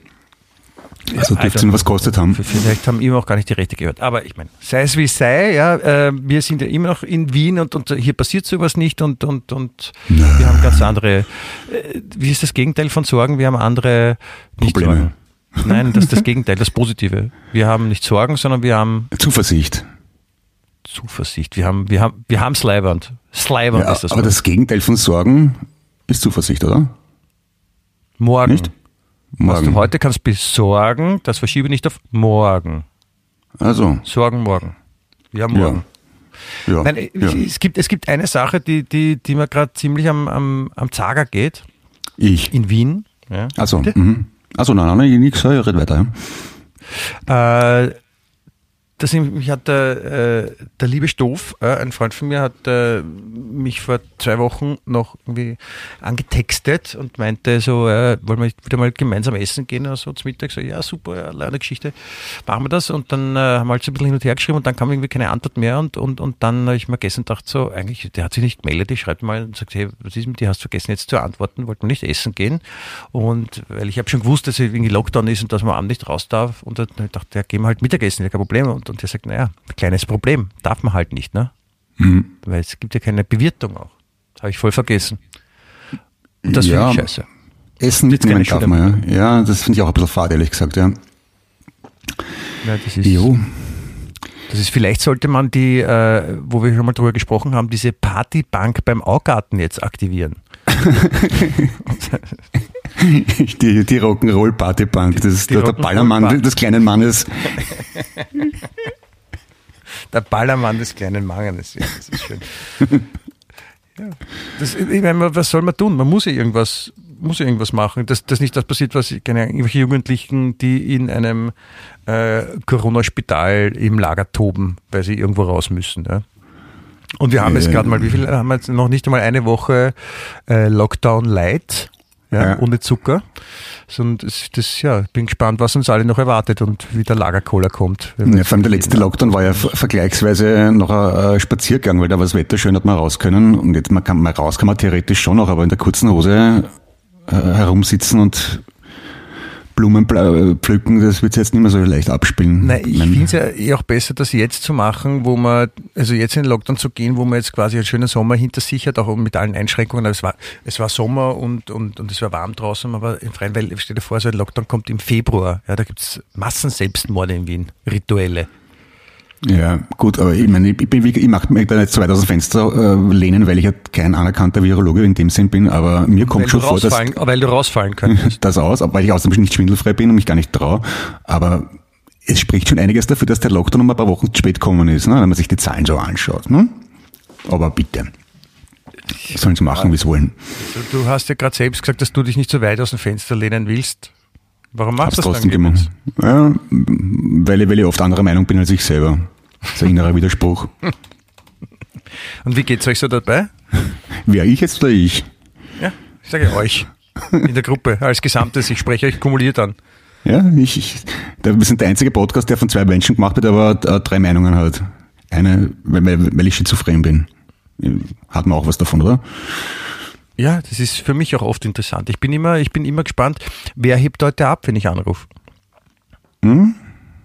Also dürfte es ihn was kostet haben. Vielleicht haben ihm auch gar nicht die Rechte gehört. Aber ich meine, sei es wie es sei, ja, äh, wir sind ja immer noch in Wien und, und hier passiert sowas nicht und, und, und wir haben ganz andere, äh, wie ist das Gegenteil von Sorgen? Wir haben andere nicht Probleme. Sorgen. Nein, das ist das Gegenteil, das Positive. Wir haben nicht Sorgen, sondern wir haben Zuversicht. Zuversicht. Wir haben, wir haben, wir haben Sleibernd. Sleibernd Ja, ist das. aber Wort. das Gegenteil von Sorgen ist Zuversicht, oder? Morgen. Nicht? Was du Morgen. heute kannst besorgen, das verschiebe nicht auf morgen. Also, Sorgen morgen. Wir haben Ja. morgen. ja. Nein, äh, ja. es, gibt, es gibt eine Sache, die, die, die mir gerade ziemlich am, am, am Zager geht, Ich. in Wien. Ja. Also, mhm. Also nein, nein, nichts, red weiter. Ja. Äh, das, mich hat der, äh, der liebe Stoff, äh, ein Freund von mir, hat äh, mich vor zwei Wochen noch irgendwie angetextet und meinte so, äh, wollen wir wieder mal gemeinsam essen gehen oder so zum Mittag? So, ja, super, ja, leider Geschichte, machen wir das. Und dann äh, haben wir halt so ein bisschen hin und her geschrieben und dann kam irgendwie keine Antwort mehr und, und, und dann habe ich mir gestern gedacht, so, eigentlich, der hat sich nicht gemeldet, ich schreibe mal und sagt, hey, was ist mit dir, hast du vergessen jetzt zu antworten, wollten wir nicht essen gehen? Und weil ich habe schon gewusst, dass irgendwie Lockdown ist und dass man abends nicht raus darf und dann hab ich ja, gehen wir halt Mittagessen, ja, kein Problem. Und, und der sagt, naja, kleines Problem, darf man halt nicht, ne? Mhm. Weil es gibt ja keine Bewirtung auch. Habe ich voll vergessen. Und das Ja. finde ich scheiße. Essen mitnehmen darf man, ja. Ja, das finde ich auch ein bisschen fad, ehrlich gesagt, ja. Ja, das ist, Jo. Das ist, vielleicht sollte man die, äh, wo wir schon mal drüber gesprochen haben, diese Partybank beim Augarten jetzt aktivieren. *laughs* *laughs* *laughs* Die, die Rock'n'Roll-Partybank, das ist Die der, der Rock'n'Roll Ballermann des kleinen Mannes. *laughs* Der Ballermann des kleinen Manges. Ja, das ist schön. *laughs* ja. das, ich meine, was soll man tun? Man muss ja irgendwas, muss ja irgendwas machen. Dass, dass nicht das passiert, was keine irgendwelche Jugendlichen, die in einem äh, Corona-Spital im Lager toben, weil sie irgendwo raus müssen. Ja? Und wir haben jetzt gerade mal, wie viel haben wir jetzt noch nicht einmal eine Woche äh, Lockdown Light, ja, Ja. ohne Zucker. Und das, das, ja, bin gespannt, was uns alle noch erwartet und wie der Lagercola kommt. Ja, vor allem der letzte Lockdown war ja ver- vergleichsweise noch ein äh, Spaziergang, weil da war das Wetter schön, hat man raus können. Und jetzt man kann mal raus kann man theoretisch schon noch, aber in der kurzen Hose äh, herumsitzen und Blumen pl- pflücken, das wird jetzt nicht mehr so leicht abspielen. Nein, ich finde es ja eh auch besser, das jetzt zu machen, wo man, also jetzt in den Lockdown zu gehen, wo man jetzt quasi einen schönen Sommer hinter sich hat, auch mit allen Einschränkungen. Aber es war, es war Sommer und, und, und es war warm draußen, war im Freien, weil stell dir vor, so ein Lockdown kommt im Februar. Ja, da gibt's Massenselbstmorde in Wien, rituelle. Ja, gut, aber ich meine, ich, bin, ich mag mich da nicht so weit aus dem Fenster äh, lehnen, weil ich halt kein anerkannter Virologe in dem Sinn bin, aber mir kommt Weil schon vor, dass weil du rausfallen könntest. *laughs* das aus, weil ich außerdem nicht schwindelfrei bin und mich gar nicht traue. Aber es spricht schon einiges dafür, dass der Lockdown um ein paar Wochen zu spät gekommen ist, ne, wenn man sich die Zahlen so anschaut. Ne? Aber bitte. Sollen sie machen, wie sie wollen. Du, du hast ja gerade selbst gesagt, dass du dich nicht so weit aus dem Fenster lehnen willst. Warum machst du das trotzdem dann? gemacht. Ja, weil, ich, weil ich oft anderer Meinung bin als ich selber. Das ist ein innerer Widerspruch. Und wie geht's euch so dabei? Wer ich jetzt oder ich? Ja, ich sage euch. In der Gruppe, als Gesamtes. Ich spreche euch kumuliert an. Ja, ich, ich wir sind der einzige Podcast, der von zwei Menschen gemacht wird, aber äh, drei Meinungen hat. Eine, weil, weil ich schizophren bin. Hat man auch was davon, oder? Ja, das ist für mich auch oft interessant. Ich bin immer, ich bin immer gespannt, wer hebt heute ab, wenn ich anrufe.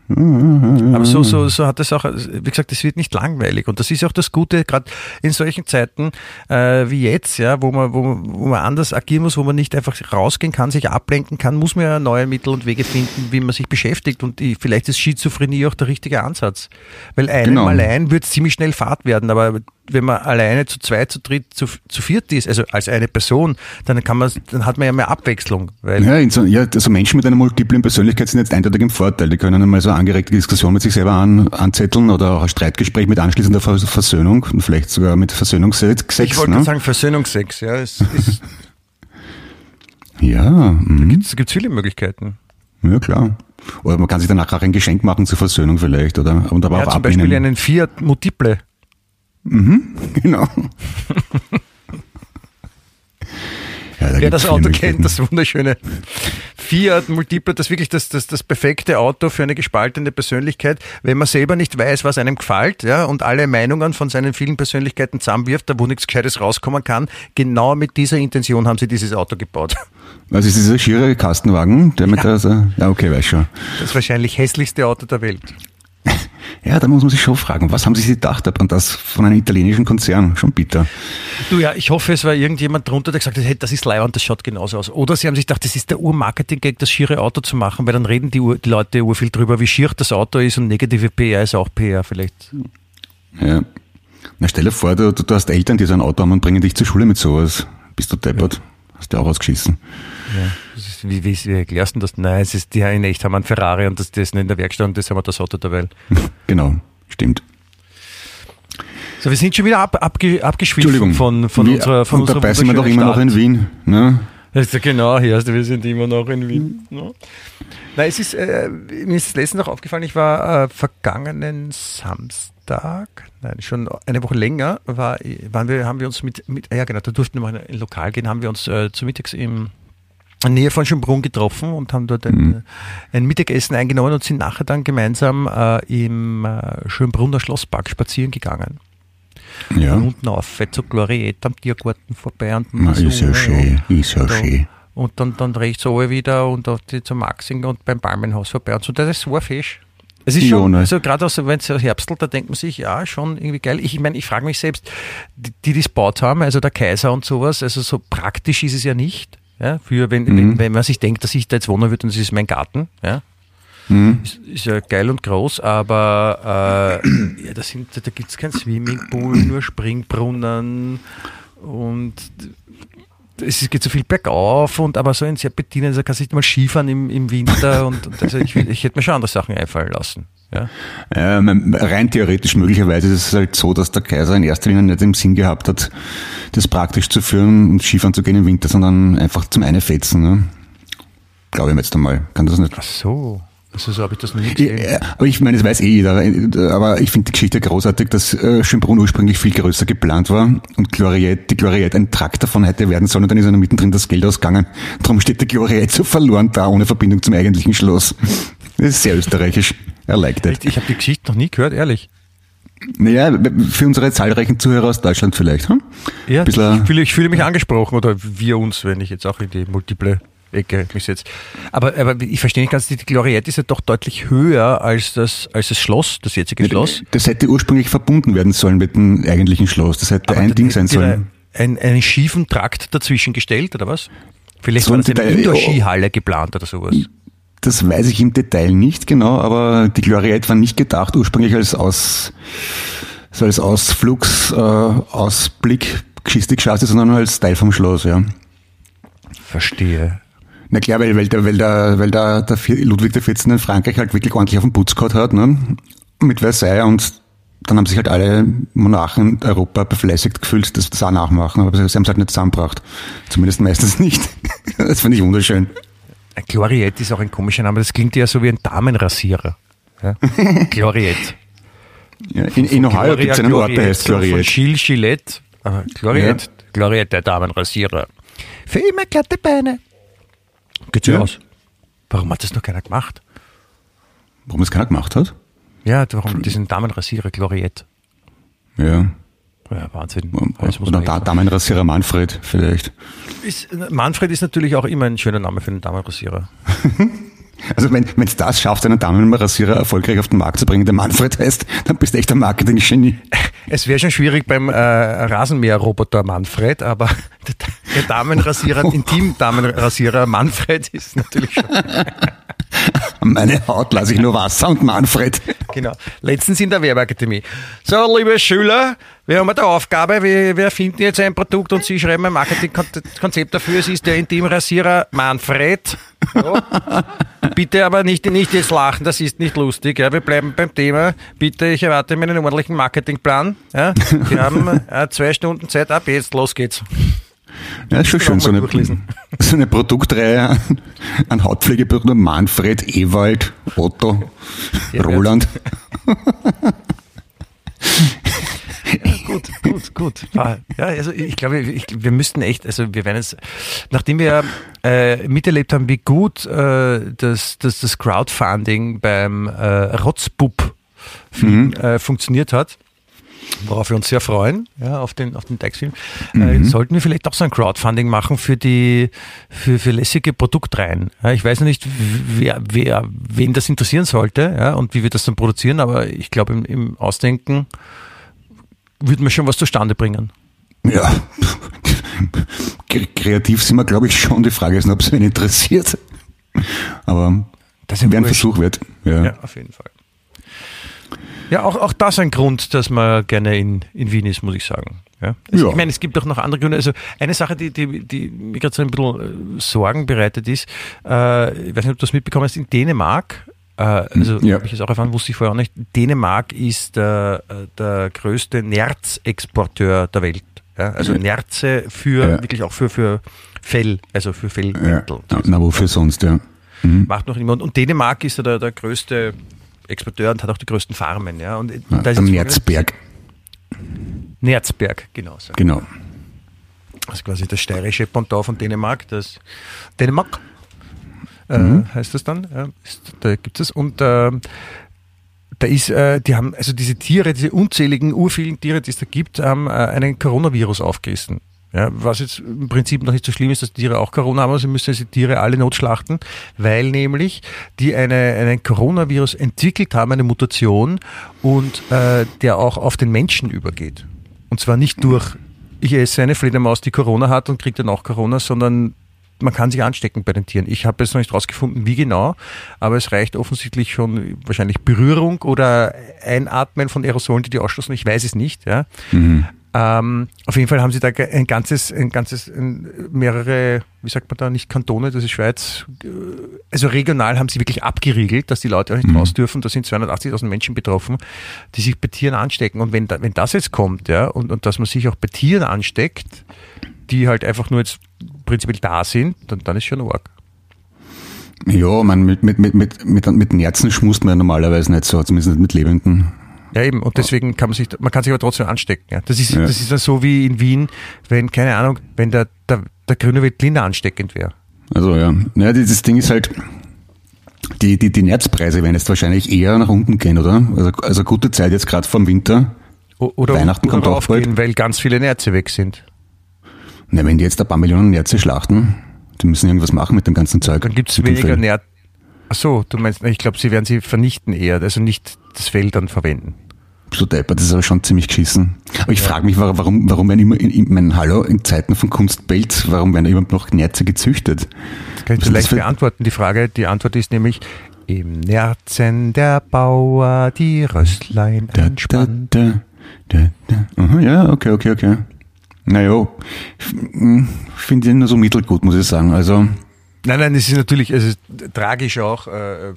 Aber so, so, so hat es auch, wie gesagt, es wird nicht langweilig. Und das ist auch das Gute, gerade in solchen Zeiten äh, wie jetzt, ja, wo man, wo, wo man anders agieren muss, wo man nicht einfach rausgehen kann, sich ablenken kann, muss man ja neue Mittel und Wege finden, wie man sich beschäftigt. Und die, vielleicht ist Schizophrenie auch der richtige Ansatz. Weil einem Genau. allein wird ziemlich schnell Fahrt werden, aber wenn man alleine zu zweit, zu dritt, zu, zu viert ist, also als eine Person, dann kann man, dann hat man ja mehr Abwechslung. Weil Ja, so, ja, also Menschen mit einer multiplen Persönlichkeit sind jetzt eindeutig im Vorteil. Die können einmal so angeregte Diskussion mit sich selber an, anzetteln oder auch ein Streitgespräch mit anschließender Vers Versöhnung und vielleicht sogar mit Versöhnungsex. ich wollte ne? sagen, Versöhnungsex, ja, es, es, Ja, mhm. es gibt viele Möglichkeiten. ja klar. Oder man kann sich danach auch ein Geschenk machen zur Versöhnung vielleicht, oder? Und aber Ja, auch zum Beispiel ablehnen. einen Fiat Multiple. Genau. Ja, da Wer das Auto kennt, das wunderschöne Fiat Multiple, das ist wirklich das, das, das perfekte Auto für eine gespaltene Persönlichkeit, wenn man selber nicht weiß, was einem gefällt, ja, und alle Meinungen von seinen vielen Persönlichkeiten zusammenwirft, da wo nichts Gescheites rauskommen kann. Genau mit dieser Intention haben sie dieses Auto gebaut. Was ist dieser schiere Kastenwagen, der mit Ja. der, ja, okay, weiß schon. Das wahrscheinlich hässlichste Auto der Welt. Ja, da muss man sich schon fragen, was haben sie sich gedacht und das von einem italienischen Konzern? Schon bitter. Du ja, ich hoffe, es war irgendjemand drunter, der gesagt hat, hey, das ist leibend, das schaut genauso aus. Oder sie haben sich gedacht, das ist der Ur-Marketing-Gag, das schiere Auto zu machen, weil dann reden die, Ur die Leute ur viel drüber, wie schier das Auto ist und negative PR ist auch PR vielleicht. Ja. Na, stell dir vor, du, du, hast Eltern, die so ein Auto haben und bringen dich zur Schule mit sowas. Bist du deppert? Hast du auch ausgeschissen. Ja. Ist, wie, wie, wie erklärst du das? Nein, es ist, die in echt haben einen Ferrari und das, das ist nicht in der Werkstatt und das haben wir das Auto Welt. *laughs* genau, stimmt. So, wir sind schon wieder ab, abge, abgeschwiffen Entschuldigung. von, von Wir- unserer von Und dabei sind wir doch immer noch in Wien. Ne? Stadt. Also genau, hier, also wir sind immer noch in Wien. Ja. Nein, es ist, äh, mir ist letztens noch aufgefallen, ich war äh, vergangenen Samstag, nein, schon eine Woche länger, war, waren wir, haben wir uns mit, mit ja genau, da durften wir mal in ein Lokal gehen, haben wir uns äh, zu Mittags im in der Nähe von Schönbrunn getroffen und haben dort ein, äh, ein Mittagessen eingenommen und sind nachher dann gemeinsam äh, im äh, Schönbrunner Schlosspark spazieren gegangen. Ja. Von unten auf zur Gloriette am Tiergarten vorbei und Na, so, ist ja schön, ist ja da. schön. Und dann, dann rechts oben wieder und auf die zum Maxing und beim Palmenhaus vorbei und so. Das war fesch. Es ist schon, also gerade wenn es so herbstelt, da denkt man sich, ja, schon irgendwie geil. Ich meine, ich frage mich selbst, die, die das gebaut haben, also der Kaiser und sowas, also so praktisch ist es ja nicht. Ja, für wenn, Mhm. wenn, wenn man sich denkt, dass ich da jetzt wohnen würde und das ist mein Garten, ja. Mhm. Ist, ist ja geil und groß, aber äh, ja, da, sind, da gibt es kein Swimmingpool, nur Springbrunnen und es geht so viel bergauf und aber so ein Serpentinen, da kannst du nicht mal Skifahren im, im Winter *laughs* und, und also ich, ich hätte mir schon andere Sachen einfallen lassen. Ja. Ähm, rein theoretisch möglicherweise ist es halt so, dass der Kaiser in erster Linie nicht im Sinn gehabt hat, das praktisch zu führen und Skifahren zu gehen im Winter, sondern einfach zum Einefetzen. Ne? Glaube ich mir jetzt einmal. Kann das nicht. Ach so. Also so habe ich das noch nie gesehen. Ja, aber ich meine, das weiß eh jeder. Aber ich finde die Geschichte großartig, dass äh, Schönbrunn ursprünglich viel größer geplant war und Gloriette, die Gloriette ein Trakt davon hätte werden sollen und dann ist einer mittendrin das Geld ausgegangen. Darum steht die Gloriette so verloren da, ohne Verbindung zum eigentlichen Schloss. Das ist sehr österreichisch. Er liked it. Ich habe die Geschichte noch nie gehört, ehrlich. Naja, für unsere zahlreichen Zuhörer aus Deutschland vielleicht. Hm? Ja, ich, fühle, ich fühle mich angesprochen oder wir uns, wenn ich jetzt auch in die Multiple Ecke mich jetzt. Aber, aber ich verstehe nicht ganz, die Gloriette ist ja doch deutlich höher als das, als das Schloss, das jetzige Schloss. Das hätte ursprünglich verbunden werden sollen mit dem eigentlichen Schloss. Das hätte Aber ein Ding sein sollen. Ein, einen schiefen Trakt dazwischen gestellt, oder was? Vielleicht So war das eine Indoor-Skihalle geplant oder sowas. Das weiß ich im Detail nicht genau, aber die Gloriette war nicht gedacht ursprünglich als Aus, so als Ausflugs, äh, Ausblick Geschichte sondern als Teil vom Schloss, ja. Verstehe. Na klar, weil, weil, der, weil, der, weil der, der Ludwig XIV. in Frankreich halt wirklich ordentlich auf den Putz gehabt hat, ne? mit Versailles und dann haben sich halt alle Monarchen in Europa befleißigt gefühlt, dass das auch nachmachen, aber sie haben es halt nicht zusammengebracht. Zumindest meistens nicht. *laughs* Das finde ich wunderschön. Gloriette ist auch ein komischer Name. Das klingt ja so wie ein Damenrasierer. Ja? *laughs* Gloriette. Ja, in, in Ohio gibt es einen Ort, der heißt so Von Gloriette. Gilles Gillette. Gloriette. Gloriette, der Damenrasierer. Für immer glatte Beine. Geht's ja aus. Warum hat das noch keiner gemacht? Warum das keiner gemacht hat? Ja, warum diesen Damenrasierer Gloriette? Ja. Ja, Wahnsinn. Oder man da, Damenrasierer Manfred vielleicht. Ist, Manfred ist natürlich auch immer ein schöner Name für einen Damenrasierer. *laughs* Also wenn es das schafft, einen Damenrasierer erfolgreich auf den Markt zu bringen, der Manfred heißt, dann bist du echt ein Marketing-Genie. Es wäre schon schwierig beim äh, Rasenmäherroboter Manfred, aber *laughs* der, Damenrasierer, Intim-Damenrasierer Manfred ist natürlich schon. *laughs* Meine Haut lasse ich nur Wasser und Manfred. Genau. Letztens in der Werbeakademie. So, liebe Schüler, wir haben eine Aufgabe, wir, wir finden jetzt ein Produkt und Sie schreiben ein Marketingkonzept dafür. Es ist der Intimrasierer Manfred. So. Bitte aber nicht, nicht jetzt lachen, das ist nicht lustig. Ja. Wir bleiben beim Thema. Bitte, ich erwarte mir einen ordentlichen Marketingplan. Ja. Wir haben äh, zwei Stunden Zeit. Ab jetzt, los geht's. Ja, ist schon schön, so eine, *laughs* so eine Produktreihe an, an Hautpflegeprodukten. Manfred, Ewald, Otto, Ja, Roland. gut, gut, gut. Ah, Ja, also ich glaube, ich, wir müssten echt, also wir werden es, nachdem wir äh, miterlebt haben, wie gut äh, das, das, das Crowdfunding beim äh, Rotzbub Mhm. äh, funktioniert hat, worauf wir uns sehr freuen, ja, auf den, auf den Teichsfilm, äh, sollten wir vielleicht auch so ein Crowdfunding machen für die, für, für lässige Produktreihen. Ja, ich weiß noch nicht, wer, wer, wen das interessieren sollte, ja, und wie wir das dann produzieren, aber ich glaube, im, im Ausdenken würden wir schon was zustande bringen. Ja, kreativ sind wir, glaube ich, schon. Die Frage ist nur, ob es wen interessiert. Aber Das wäre ein. Versuch wert. Ja. Ja, auf jeden Fall. Ja, auch, auch das ein Grund, dass man gerne in, in Wien ist, muss ich sagen. Ja. Also Ja. Ich meine, es gibt auch noch andere Gründe. Also eine Sache, die, die, die mir gerade so ein bisschen äh, Sorgen bereitet ist, äh, ich weiß nicht, ob du das mitbekommen hast, in Dänemark, äh, also Ja. habe ich es auch erfahren, wusste ich vorher auch nicht, Dänemark ist der, äh, der größte Nerzexporteur der Welt. Ja. Also Nerze für, wirklich auch für, für Fell, also für. Fellmäntel. Na, na, wofür sonst, ja. Macht noch niemand. Und Dänemark ist ja der, der größte Exporteur und hat auch die größten Farmen. Ja. Und ja da ist Nerzberg, Nerzberg, genau. So. genau. Das ist quasi das steirische Pendant von Dänemark. Das Dänemark äh, Mhm. heißt das dann. Ja, ist, da gibt es. Und ähm, da ist, äh, die haben, also diese Tiere, diese unzähligen, urvielen Tiere, die es da gibt, haben äh, einen Coronavirus aufgerissen. Ja, was jetzt im Prinzip noch nicht so schlimm ist, dass die Tiere auch Corona haben, sie müssen diese Tiere alle notschlachten, weil nämlich die eine, einen Coronavirus entwickelt haben, eine Mutation und äh, der auch auf den Menschen übergeht. Und zwar nicht durch, ich esse eine Fledermaus, die Corona hat und kriegt dann auch Corona, sondern man kann sich anstecken bei den Tieren. Ich habe jetzt noch nicht rausgefunden, wie genau, aber es reicht offensichtlich schon wahrscheinlich Berührung oder Einatmen von Aerosolen, die die ausstoßen. Ich weiß es nicht. Ja. Ähm, auf jeden Fall haben sie da ein ganzes, ein ganzes, ein, mehrere, wie sagt man da, nicht Kantone, das ist Schweiz, äh, also regional haben sie wirklich abgeriegelt, dass die Leute auch nicht raus dürfen. Da sind 280.000 Menschen betroffen, die sich bei Tieren anstecken. Und wenn, da, wenn das jetzt kommt, ja, und, und dass man sich auch bei Tieren ansteckt, die halt einfach nur jetzt prinzipiell da sind, dann, dann ist schon arg. Ja, man, mit, mit, mit, mit, mit, mit Nerzen schmust man ja normalerweise nicht so, zumindest nicht mit Lebenden. Ja, eben. Und deswegen kann man sich, man kann sich aber trotzdem anstecken. Ja. Das ist, Ja. das ist ja so wie in Wien, wenn, keine Ahnung, wenn der, der, der grüne Veltliner ansteckend wäre. Also ja, naja, dieses Ding ist halt, die, die, die Nerzpreise werden jetzt wahrscheinlich eher nach unten gehen, oder? Also, also gute Zeit jetzt gerade vor dem Winter. O- Oder Weihnachten oder kommt auch raufgehen, weil ganz viele Nerze weg sind. Na, wenn die jetzt ein paar Millionen Nerze schlachten, Die müssen irgendwas machen mit dem ganzen Zeug. Dann gibt es weniger Fell. Nähr... Achso, du meinst, ich glaube, sie werden sie vernichten eher, also nicht das Fell dann verwenden. So deppert, das ist aber schon ziemlich geschissen. Aber ich frage mich, wa- warum, warum werden immer in, in mein Hallo in Zeiten von Kunstpelz, warum werden überhaupt noch Nerze gezüchtet? Das kann ich vielleicht beantworten, die Frage. Die Antwort ist nämlich, im Nerzen der Bauer die Röstlein Da, da, entspannt. da, da, da. Aha, ja, okay, okay, okay. Naja, finde ich nur so mittelgut, muss ich sagen. Also, Nein, nein, es ist natürlich, es ist tragisch auch äh,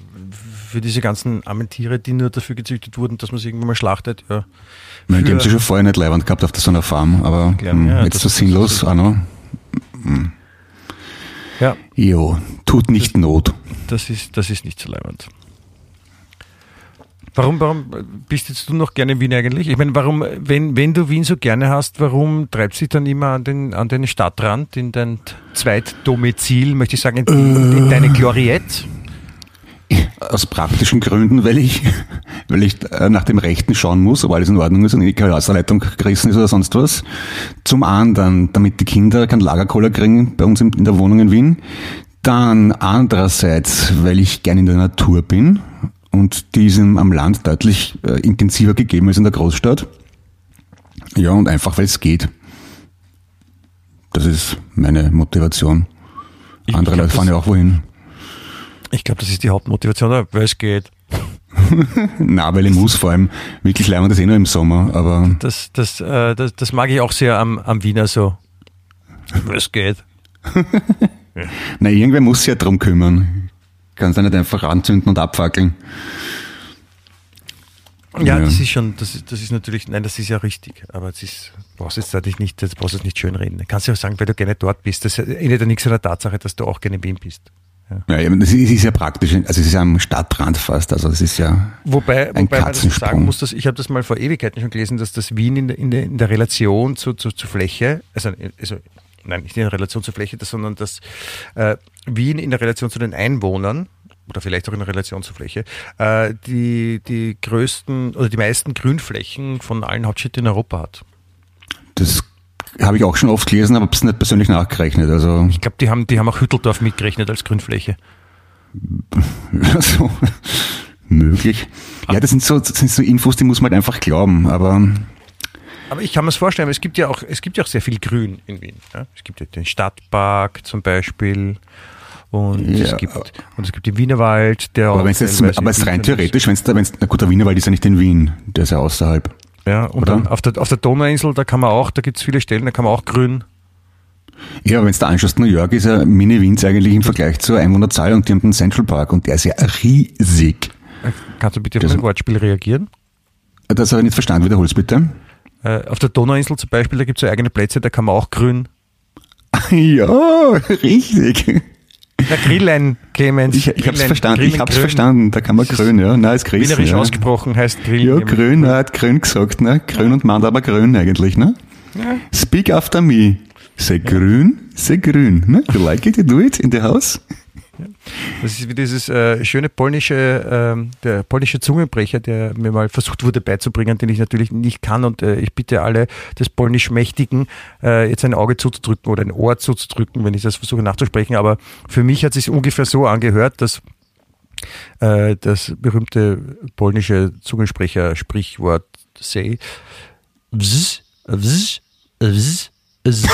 für diese ganzen armen Tiere, die nur dafür gezüchtet wurden, dass man sie irgendwann mal schlachtet. Ja. ich meine, die haben sie schon vorher nicht leibend gehabt auf so einer Farm, aber Klar, hm, ja, jetzt das so sinnlos auch noch. ja, Jo, tut nicht Not. das ist, das ist nicht so leibend. Warum, warum bist jetzt du noch gerne in Wien eigentlich? Ich meine, warum, wenn, wenn du Wien so gerne hast, warum treibst du dich dann immer an den, an den Stadtrand, in dein Zweitdomizil, möchte ich sagen, in, in, in deine Gloriette? Aus praktischen Gründen, weil ich, weil ich äh, nach dem Rechten schauen muss, ob alles in Ordnung ist und die Wasserleitung gerissen ist oder sonst was. Zum anderen, damit die Kinder kein Lagerkoller kriegen bei uns in, der Wohnung in Wien. Dann andererseits, weil ich gern in der Natur bin und die ist im- am Land deutlich äh, intensiver gegeben als in der Großstadt. Ja, und einfach, weil es geht. Das ist meine Motivation. Ich- Andere glaub, Leute fahren ja auch wohin. Ich glaube, das ist die Hauptmotivation, weil es geht. *laughs* Na, weil ich muss vor allem wirklich leiden das eh nur im Sommer, aber Das, das, äh, das, das mag ich auch sehr am, am Wiener so. Weil es geht. *laughs* na, irgendwer muss sich ja drum kümmern. Kannst du nicht einfach anzünden und abfackeln. Ja, Ja. das ist schon, das ist, das ist natürlich, nein, das ist ja richtig. Aber es ist, brauchst jetzt dadurch nicht, das brauchst jetzt nicht schön reden. Du kannst ja auch sagen, weil du gerne dort bist. Das ändert ja nichts an der Tatsache, dass du auch gerne in Wien bist. Ja, eben, das ist, ja praktisch, also es ist ja am Stadtrand fast, also es ist ja Wobei, ein wobei man das Katzensprung. sagen muss, dass ich habe das mal vor Ewigkeiten schon gelesen, dass das Wien in der, in der, in der Relation zu, zu, zu Fläche, also, also nein, nicht in der Relation zur Fläche, das, sondern dass äh, Wien in der Relation zu den Einwohnern oder vielleicht auch in der Relation zur Fläche, äh, die, die größten oder die meisten Grünflächen von allen Hauptstädten in Europa hat. Das habe ich auch schon oft gelesen, aber habe es nicht persönlich nachgerechnet. Also Ich glaube, die haben, die haben auch Hütteldorf mitgerechnet als Grünfläche. *laughs* so möglich. Ja, das sind so, das sind so Infos, die muss man halt einfach glauben. Aber Aber ich kann mir es vorstellen, es gibt ja auch, es gibt ja auch sehr viel Grün in Wien. Ja? Es gibt ja den Stadtpark zum Beispiel. Und, Ja. es gibt, und es gibt den Wienerwald, der aber jetzt, aber es ist in rein theoretisch, wenn es da, wenn es, na gut, der Wienerwald ist ja nicht in Wien, der ist ja außerhalb. Ja, und Oder? dann auf der, auf der Donauinsel, da kann man auch, da gibt es viele Stellen, da kann man auch grün. Ja, aber wenn du da anschaust, New York ist ja Mini-Wiens eigentlich im Vergleich zur Einwohnerzahl und die haben den Central Park und der ist ja riesig. Kannst du bitte auf Das- mein Wortspiel reagieren? Das habe ich nicht verstanden, wiederhol's bitte. Äh, auf der Donauinsel zum Beispiel, da gibt es ja eigene Plätze, da kann man auch grün. *laughs* Ja, richtig. Na, Grillen, Clemens. Ich, ich habe es verstanden, ich Grillen, grün. verstanden. Da kann man grün, ja. Nein, ist grüßen, Wienerisch ja. ausgesprochen heißt Grillen. Ja, grün, er hat grün gesagt, ne? Grün und meint aber grün eigentlich, ne? Ja. Speak after me. Say grün, say grün, ne? You like it, you do it in the house? Das ist wie dieses äh, schöne polnische, ähm, der polnische Zungenbrecher, der mir mal versucht wurde beizubringen, den ich natürlich nicht kann. Und äh, ich bitte alle des polnisch Mächtigen, äh, jetzt ein Auge zuzudrücken oder ein Ohr zuzudrücken, wenn ich das versuche nachzusprechen. Aber für mich hat es sich ungefähr so angehört, dass äh, das berühmte polnische Zungensprecher-Sprichwort say, wz, wz, wz, wz.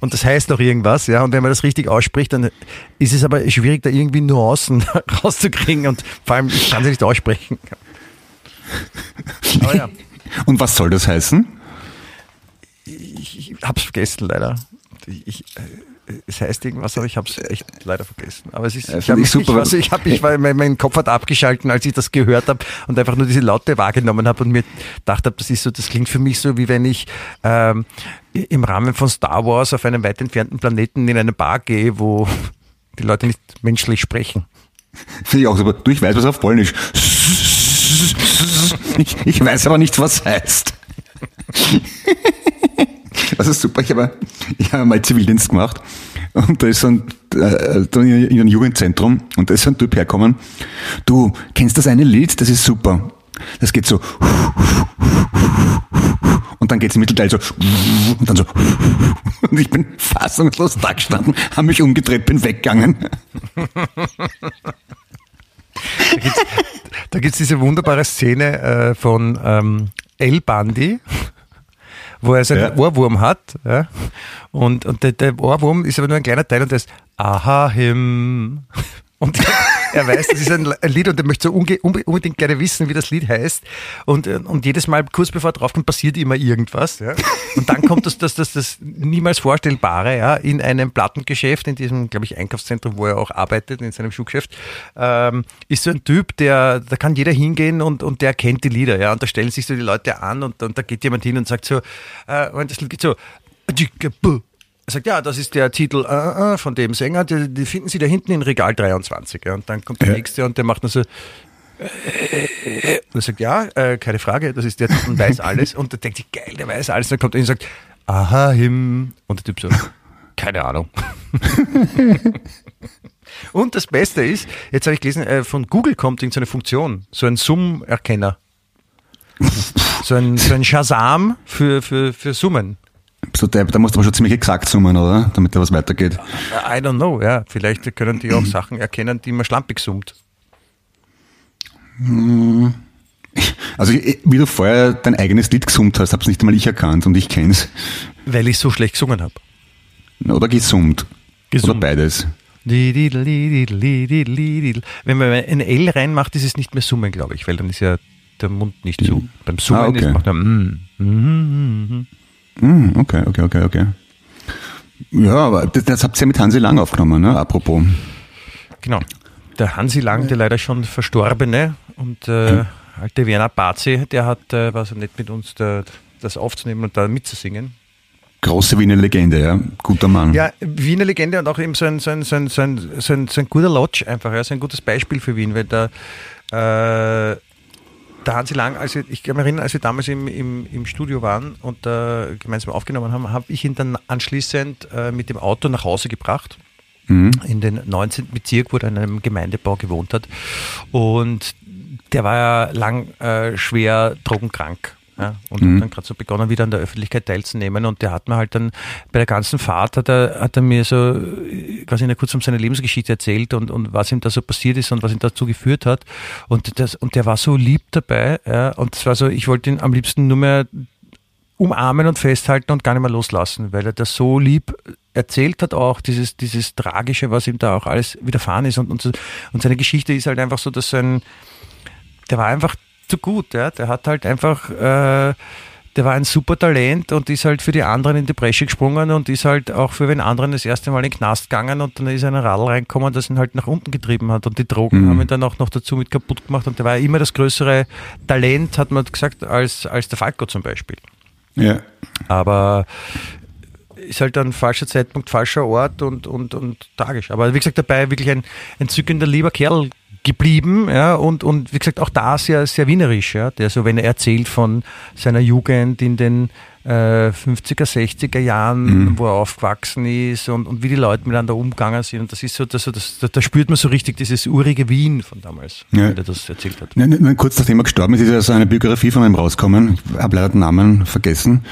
Und das heißt noch irgendwas, ja. Und wenn man das richtig ausspricht, dann ist es aber schwierig, da irgendwie Nuancen *laughs* rauszukriegen. Und vor allem, ich kann sie nicht aussprechen. Aber ja, *laughs* Und was soll das heißen? ich, ich hab's vergessen, leider. Ich, äh, es heißt irgendwas, aber ich hab's echt leider vergessen. Aber es ist, Ja, ich habe ich super, ich, weiß, ich, hab, ich war, mein, mein Kopf hat abgeschalten, als ich das gehört habe und einfach nur diese Laute wahrgenommen habe und mir gedacht habe, das ist so, das klingt für mich so, wie wenn ich ähm, im Rahmen von Star Wars auf einem weit entfernten Planeten in eine Bar gehe, wo die Leute nicht menschlich sprechen. Finde ich auch super. Du, ich weiß was auf Polnisch. Ich, ich weiß aber nicht, was heißt. Das ist super. Ich habe, ich habe mal Zivildienst gemacht und da ist so ein, äh, in einem Jugendzentrum und da ist so ein Typ herkommen. Du, kennst das eine Lied? Das ist super. Das geht so. und dann geht's im Mittelteil so und dann so und ich bin fassungslos da gestanden, habe mich umgedreht, bin weggegangen. Da gibt es diese wunderbare Szene äh, von ähm, El Bandi, wo er seinen Ja. Ohrwurm hat. Ja? Und, und der, der Ohrwurm ist aber nur ein kleiner Teil und der ist Aha him. *laughs* Und er weiß, das ist ein, Lied und er möchte so unbedingt gerne wissen, wie das Lied heißt. Und, äh, und jedes Mal, kurz bevor er draufkommt, passiert immer irgendwas. Ja? Und dann kommt das, das, das, das niemals Vorstellbare ja? in einem Plattengeschäft, in diesem, glaube ich, Einkaufszentrum, wo er auch arbeitet, in seinem Schuhgeschäft, ähm, ist so ein Typ, der, da kann jeder hingehen und, und der kennt die Lieder. Ja? Und da stellen sich so die Leute an und, und da geht jemand hin und sagt so, äh, und das Lied geht so, er sagt, ja, das ist der Titel äh, äh, von dem Sänger, die, die finden Sie da hinten in Regal 23. Ja. Und dann kommt der nächste und der macht nur so. Äh, äh, und er sagt, ja, äh, keine Frage, das ist der Typ und weiß alles. Und der denkt sich, geil, der weiß alles. Dann kommt er und sagt, aha, him. Und der Typ so, keine Ahnung. *laughs* und das Beste ist, jetzt habe ich gelesen, äh, von Google kommt irgendeine so eine Funktion, so ein Summ-Erkenner. So ein, so ein Shazam für, für, für Summen. So, der, da musst du aber schon ziemlich exakt zoomen, oder? Damit da was weitergeht. I don't know, ja. Vielleicht können die auch Sachen erkennen, die man schlampig summt. Also, ich- wie du vorher dein eigenes Lied gesummt hast, hab's nicht einmal ich erkannt und ich kenn's. Weil ich so schlecht gesungen habe. Oder gesummt. Gesummt. Oder beides. Wenn man ein L reinmacht, ist es nicht mehr Summen, glaube ich, weil dann ist ja der Mund nicht zu. Beim Summen Ah, okay. ist, macht man mm, mm, mm, mm. Hm, okay, okay, okay, okay. Ja, aber das, das habt ihr ja mit Hansi Lang aufgenommen, ne? Apropos. Genau. Der Hansi Lang, der leider schon Verstorbene und äh, alte Werner Bazi, der hat, äh, war so nett mit uns, da, das aufzunehmen und da mitzusingen. Große Wiener Legende, ja. Guter Mann. Ja, Wiener Legende und auch eben so ein, so ein, so ein, so ein, so ein, so ein guter Lodge einfach, ja, so ein gutes Beispiel für Wien, weil da, äh, da Hansi Lang, als wir, ich kann mich erinnern, als wir damals im, im, im Studio waren und äh, gemeinsam aufgenommen haben, habe ich ihn dann anschließend äh, mit dem Auto nach Hause gebracht Mhm. in den 19. Bezirk, wo er in einem Gemeindebau gewohnt hat. Und der war ja lang äh, schwer drogenkrank. Ja, und hat dann gerade so begonnen, wieder an der Öffentlichkeit teilzunehmen. Und der hat mir halt dann bei der ganzen Fahrt, hat er, hat er mir so äh, quasi kurz um seine Lebensgeschichte erzählt und, und was ihm da so passiert ist und was ihn dazu geführt hat. Und, das, und der war so lieb dabei. Ja, und es war so, ich wollte ihn am liebsten nur mehr umarmen und festhalten und gar nicht mehr loslassen, weil er das so lieb erzählt hat auch, dieses, dieses Tragische, was ihm da auch alles widerfahren ist und, und, so, und seine Geschichte ist halt einfach so, dass sein, der war einfach zu gut, ja, der hat halt einfach, äh, der war ein super Talent und ist halt für die anderen in die Bresche gesprungen und ist halt auch für den anderen das erste Mal in den Knast gegangen und dann ist ein Radl reingekommen, das ihn halt nach unten getrieben hat und die Drogen haben ihn dann auch noch dazu mit kaputt gemacht und der war immer das größere Talent, hat man gesagt, als, als der Falco zum Beispiel. Ja. Aber ist halt ein falscher Zeitpunkt, falscher Ort und, und, und tragisch. Aber wie gesagt, dabei wirklich ein entzückender, lieber Kerl geblieben, ja, und, und wie gesagt, auch da sehr, sehr wienerisch, ja, der so, wenn er erzählt von seiner Jugend in den äh, 50er, 60er Jahren, wo er aufgewachsen ist und, und wie die Leute miteinander umgegangen sind. Und das ist so, das, das, da, da spürt man so richtig dieses urige Wien von damals, Ja. wenn er das erzählt hat. Nein, nein, kurz nachdem er gestorben ist, ist ja so eine Biografie von ihm rausgekommen. Ich habe leider den Namen vergessen.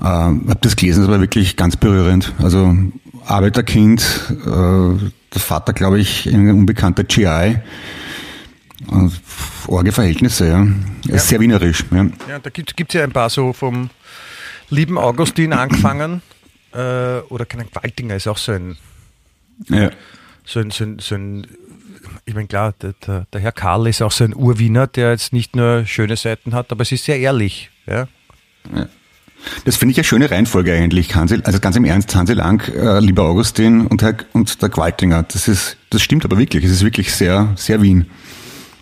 Äh, habe das gelesen, das war wirklich ganz berührend. Also Arbeiterkind, äh, der Vater, glaube ich, ein unbekannter GI. Und orge Verhältnisse, ja. Ist sehr wienerisch. Ja. Ja, da gibt es ja ein paar so vom lieben Augustin angefangen. *clears throat* Äh, oder kein Gewaltinger ist auch so ein, Ja. so ein, so ein, so ein ich meine, klar, der, der, der Herr Karl ist auch so ein Urwiener, der jetzt nicht nur schöne Seiten hat, aber es ist sehr ehrlich. Ja? Das finde ich eine schöne Reihenfolge eigentlich, Hansel. Also ganz im Ernst, Hansel Lang, äh, lieber Augustin und, Herr, und der Gewaltinger. Das ist, das stimmt aber wirklich. Es ist wirklich sehr, sehr Wien.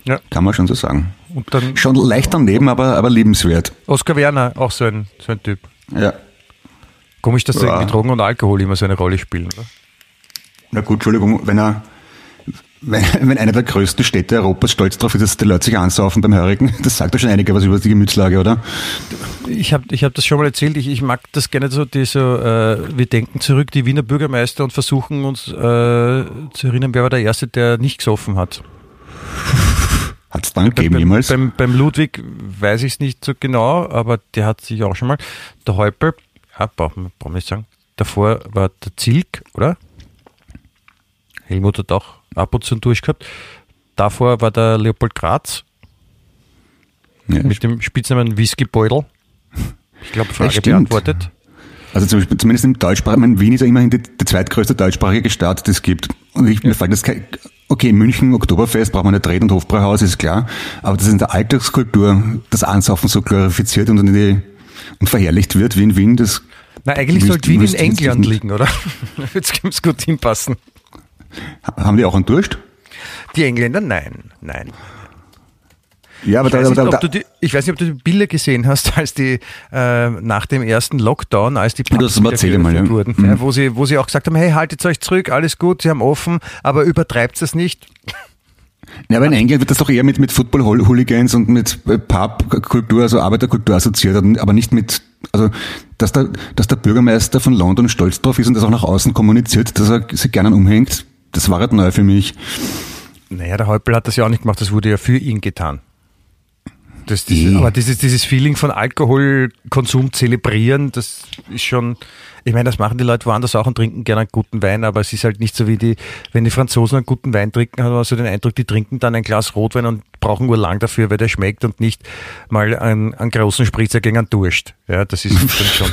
Ja. Kann man schon so sagen. Und dann Schon leicht daneben, aber, aber liebenswert. Oskar Werner, auch so ein, so ein Typ. Ja. Komisch, dass Ja. Drogen und Alkohol immer so eine Rolle spielen. Oder? Na gut, Entschuldigung, wenn er, wenn, wenn einer der größten Städte Europas stolz darauf ist, dass die Leute sich ansaufen beim Hörigen, das sagt doch schon einiger was über die Gemütslage, oder? Ich habe ich hab das schon mal erzählt, ich, ich mag das gerne so, die so äh, wir denken zurück, die Wiener Bürgermeister und versuchen uns äh, zu erinnern, wer war der Erste, der nicht gesoffen hat. Hat es dann gegeben jemals? Beim, beim Ludwig weiß ich es nicht so genau, aber der hat sich auch schon mal. Der Häupl, ja, brauchen wir nicht sagen. Davor war der Zilk, oder? Helmut hat auch ab und zu durchgehabt. Davor war der Leopold Graz ja, mit dem Spitznamen Whiskybeutel. Ich glaube, Frage beantwortet. Also zum Beispiel, zumindest im Deutschsprachigen, ich meine, Wien ist ja immerhin die, die zweitgrößte deutschsprachige Stadt, die es gibt. Und ich, mir fällt das kein, okay, München, Oktoberfest, braucht man nicht reden und Hofbräuhaus, ist klar. Aber dass in der Alltagskultur das Ansaufen so glorifiziert und, die, und verherrlicht wird wie in Wien, das Na, eigentlich Wüsste- sollte Wien in England liegen, oder? *laughs* Jetzt kann es gut hinpassen. Haben die auch einen Durst? Die Engländer, nein, nein. Ja, aber Ich da, weiß, nicht, da, ob du die, ich weiß nicht, ob du die Bilder gesehen hast, *laughs* als die äh, nach dem ersten Lockdown, als die Pubs mal ja. wurden, Mhm. wo, sie, wo sie auch gesagt haben, hey, haltet euch zurück, alles gut, sie haben offen, aber übertreibt es nicht. Ja, aber in England wird das doch eher mit, mit Football-Hooligans und mit äh, Pub-Kultur, also Arbeiterkultur assoziiert, aber nicht mit, also, dass der, dass der Bürgermeister von London stolz drauf ist und das auch nach außen kommuniziert, dass er sich gerne umhängt, das war halt neu für mich. Naja, der Häupl hat das ja auch nicht gemacht, das wurde ja für ihn getan. Das, dieses, Eh. aber dieses, dieses Feeling von Alkoholkonsum zelebrieren, das ist schon, ich meine, das machen die Leute woanders auch und trinken gerne einen guten Wein, aber es ist halt nicht so wie die, wenn die Franzosen einen guten Wein trinken, hat man so den Eindruck, die trinken dann ein Glas Rotwein und brauchen nur lang dafür, weil der schmeckt und nicht mal einen, einen großen Spritzer gegen einen Durst. Ja, das ist dann schon.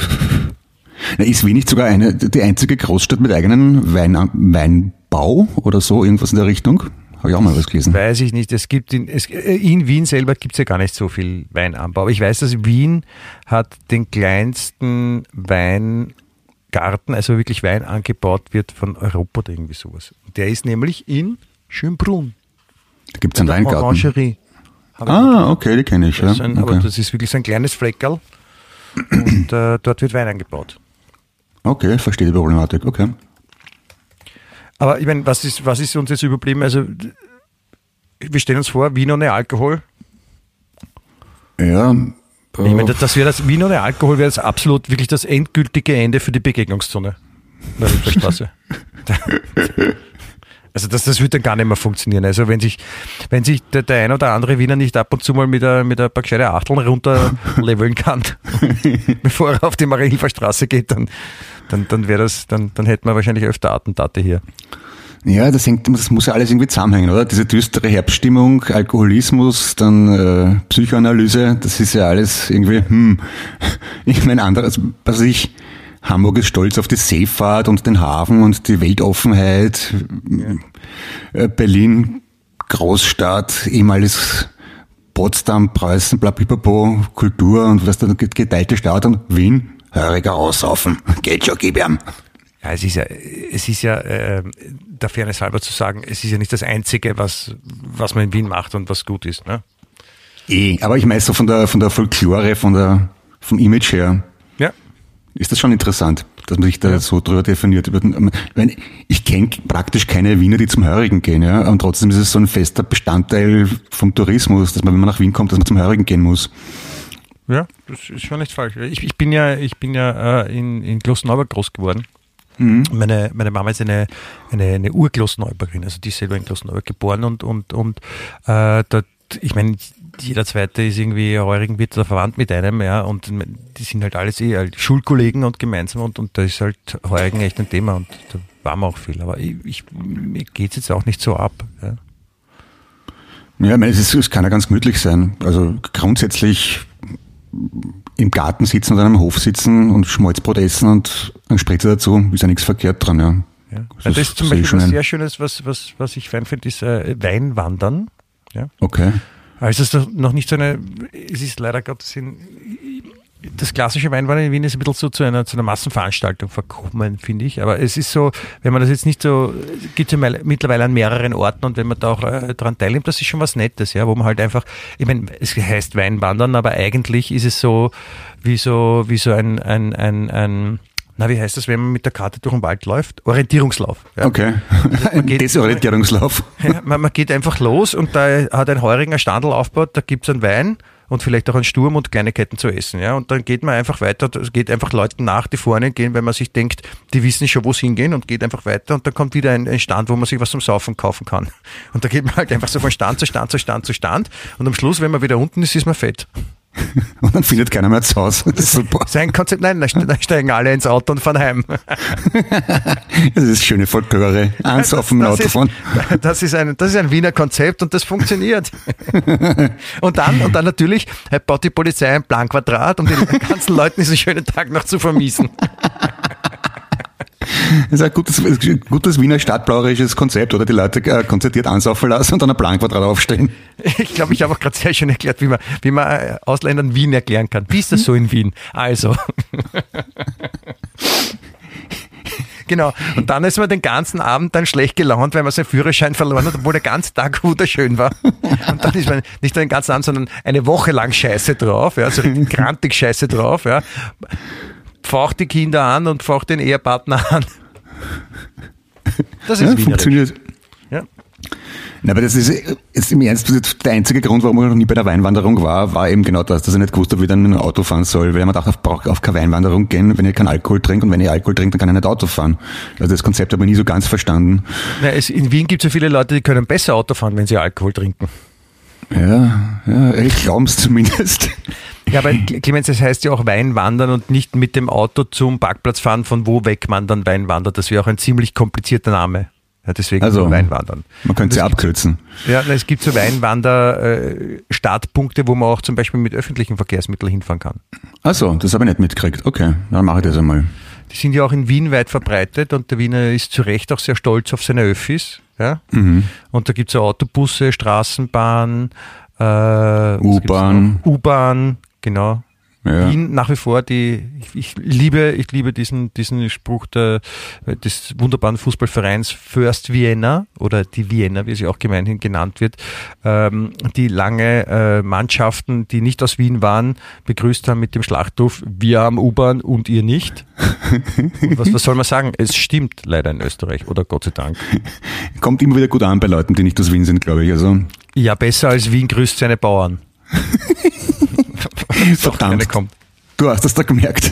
Ist Wien nicht sogar eine, die einzige Großstadt mit eigenen Wein, Weinbau oder so, irgendwas in der Richtung? Habe ich auch mal was gelesen. Weiß ich nicht. Es gibt in, es, äh, in Wien selber gibt es ja gar nicht so viel Weinanbau. Aber ich weiß, dass Wien hat den kleinsten Weingarten, also wirklich Wein angebaut wird von Europa oder irgendwie sowas. Der ist nämlich in Schönbrunn. Da gibt's einen Weingarten. Orangerie. Ah, okay, die kenne ich. Ja. Das ist ein, Aber Okay. das ist wirklich so ein kleines Fleckerl. Und äh, dort wird Wein angebaut. Okay, verstehe die Problematik. Okay. Aber ich meine, was ist, was ist uns jetzt überblieben? Also, wir stellen uns vor, Wien ohne Alkohol. Ja. Ich meine, das- das wäre das Wien ohne Alkohol wäre das absolut wirklich das endgültige Ende für die Begegnungszone. Der. *laughs* Also das, das wird dann gar nicht mehr funktionieren. Also wenn sich, wenn sich der, der ein oder andere Wiener nicht ab und zu mal mit ein, mit ein paar gescheite Achteln runterleveln kann, *laughs* *laughs* bevor er auf die Marienhilfer Straße geht, dann, dann, dann wäre das, dann, dann hätten wir wahrscheinlich öfter Attentate hier. Ja, das, hängt, das muss ja alles irgendwie zusammenhängen, oder? Diese düstere Herbststimmung, Alkoholismus, dann äh, Psychoanalyse, das ist ja alles irgendwie, hm. *laughs* Ich meine, anderes, was ich, Hamburg ist stolz auf die Seefahrt und den Hafen und die Weltoffenheit. Äh, Berlin, Großstadt, ehemaliges Potsdam, Preußen, blablabla, Kultur und was da geteilte Stadt und Wien, höriger aussaufen. Geht schon, gib ihm. Ja, es ist ja, es ist ja äh, der Fairness halber zu sagen, es ist ja nicht das Einzige, was, was man in Wien macht und was gut ist. Ne? Eh, aber ich meine so von der, von der Folklore, von der, vom Image her, Ja. ist das schon interessant, dass man sich da so drüber definiert. Ich meine, ich kenne praktisch keine Wiener, die zum Hörigen gehen, ja, und trotzdem ist es so ein fester Bestandteil vom Tourismus, dass man, wenn man nach Wien kommt, dass man zum Hörigen gehen muss. Ja, das ist schon nicht falsch. Ich, ich bin ja, ich bin ja äh, in, in Klosterneuburg groß geworden. Meine, meine Mama ist eine, eine, eine Urklosterneuburgerin, also die ist selber in Klosterneuburg geboren und, und, und äh, dort, ich meine, jeder zweite ist irgendwie Heurigenwirt oder verwandt mit einem, ja, und die sind halt alles eh halt Schulkollegen und gemeinsam und, und da ist halt Heurigen echt ein Thema und da waren wir auch viel. Aber ich, ich, mir geht's jetzt auch nicht so ab. Ja. Ja, ich meine, es, ist, es kann ja ganz gemütlich sein. Also grundsätzlich im Garten sitzen oder am Hof sitzen und Schmalzbrot essen und ein Spritzer dazu, ist ja nichts verkehrt dran, ja. Ja. Das Das, ist zum Beispiel schon was ein. sehr Schönes, was, was, was ich fein finde, ist äh, Weinwandern. Ja. Okay. Also es ist noch nicht so eine, es ist leider Gottes in, das klassische Weinwandern in Wien ist ein bisschen so zu einer, zu einer Massenveranstaltung verkommen, finde ich. Aber es ist so, wenn man das jetzt nicht so, gibt es ja mittlerweile an mehreren Orten und wenn man da auch äh, daran teilnimmt, das ist schon was Nettes, ja, wo man halt einfach, ich meine, es heißt Weinwandern, aber eigentlich ist es so, wie so, wie so ein, ein, ein, ein na, wie heißt das, wenn man mit der Karte durch den Wald läuft? Orientierungslauf. Ja. Okay. *laughs* Ein geht- Desorientierungslauf. Ja, man, man geht einfach los und da hat ein Heurigen ein Standel aufgebaut, da gibt's einen Wein und vielleicht auch einen Sturm und Kleinigkeiten zu essen. Ja? Und dann geht man einfach weiter, geht einfach Leuten nach, die vorne gehen, wenn man sich denkt, die wissen schon, wo sie hingehen und geht einfach weiter und dann kommt wieder ein, ein Stand, wo man sich was zum Saufen kaufen kann. *laughs* Und da geht man halt einfach so von Stand zu Stand zu Stand zu Stand und am Schluss, wenn man wieder unten ist, ist man fett. *laughs* Und dann findet keiner mehr zu Hause. Das ist super. *laughs* Sein Konzept, nein, dann steigen alle ins Auto und fahren heim. *laughs* Das ist schöne Folklore. Ansaufen mit das, Auto fahren. das, ist ein, das ist ein Wiener Konzept und das funktioniert. Und dann, und dann natürlich baut die Polizei ein Planquadrat, um den ganzen Leuten diesen schönen Tag noch zu vermiesen. Das ist ein gutes, gutes Wiener stadtblauerisches Konzept, oder die Leute äh, konzertiert ansaufen lassen und dann ein Planquadrat aufstellen. *laughs* Ich glaube, ich habe auch gerade sehr schön erklärt, wie man, wie man äh, Ausländern Wien erklären kann. Wie ist das so in Wien? Also. *laughs* Genau. Und dann ist man den ganzen Abend dann schlecht gelaunt, weil man seinen Führerschein verloren hat, obwohl der ganze Tag wunderschön war. Und dann ist man nicht nur den ganzen Abend, sondern eine Woche lang scheiße drauf, ja, so richtig grantig scheiße drauf, ja. Pfaucht die Kinder an und pfaucht den Ehepartner an. Das ist Ja, funktioniert. Ja. Na, aber das ist jetzt im Ernst der einzige Grund, warum ich noch nie bei der Weinwanderung war, war eben genau das, dass ich nicht gewusst habe, wie ich dann dem Auto fahren soll. Weil man dachte, ich brauche auf keine Weinwanderung gehen, wenn ich keinen Alkohol trinke und wenn ich Alkohol trinke, dann kann ich nicht Auto fahren. Also das Konzept habe ich nie so ganz verstanden. Na, es, in Wien gibt es ja viele Leute, die können besser Auto fahren, wenn sie Alkohol trinken. Ja, ja, ich glaube es zumindest. Ja, aber Clemens, es heißt ja auch Weinwandern und nicht mit dem Auto zum Parkplatz fahren, von wo weg man dann Weinwandert. Das wäre auch ein ziemlich komplizierter Name. Ja, deswegen Also, Weinwandern. Man könnte sie Das gibt- abkürzen. Ja, es gibt so Weinwander-Startpunkte, wo man auch zum Beispiel mit öffentlichen Verkehrsmitteln hinfahren kann. Also, das habe ich nicht mitgekriegt. Okay, dann mache ich das einmal. Die sind ja auch in Wien weit verbreitet und der Wiener ist zu Recht auch sehr stolz auf seine Öffis. Ja? Mhm. Und da gibt es ja Autobusse, Straßenbahn, äh, U-Bahn. U-Bahn, genau. Ja. Wien nach wie vor die, ich, ich liebe, ich liebe diesen, diesen Spruch der, des wunderbaren Fußballvereins First Vienna oder die Vienna, wie sie auch gemeinhin genannt wird, ähm, die lange äh, Mannschaften, die nicht aus Wien waren, begrüßt haben mit dem Schlachtruf, wir haben U-Bahn und ihr nicht. Und was, was soll man sagen? Es stimmt leider in Österreich oder Gott sei Dank. Kommt immer wieder gut an bei Leuten, die nicht aus Wien sind, glaube ich. Also, Ja, besser als Wien grüßt seine Bauern. *laughs* *laughs* Verdammt. kommt. Du hast das da gemerkt.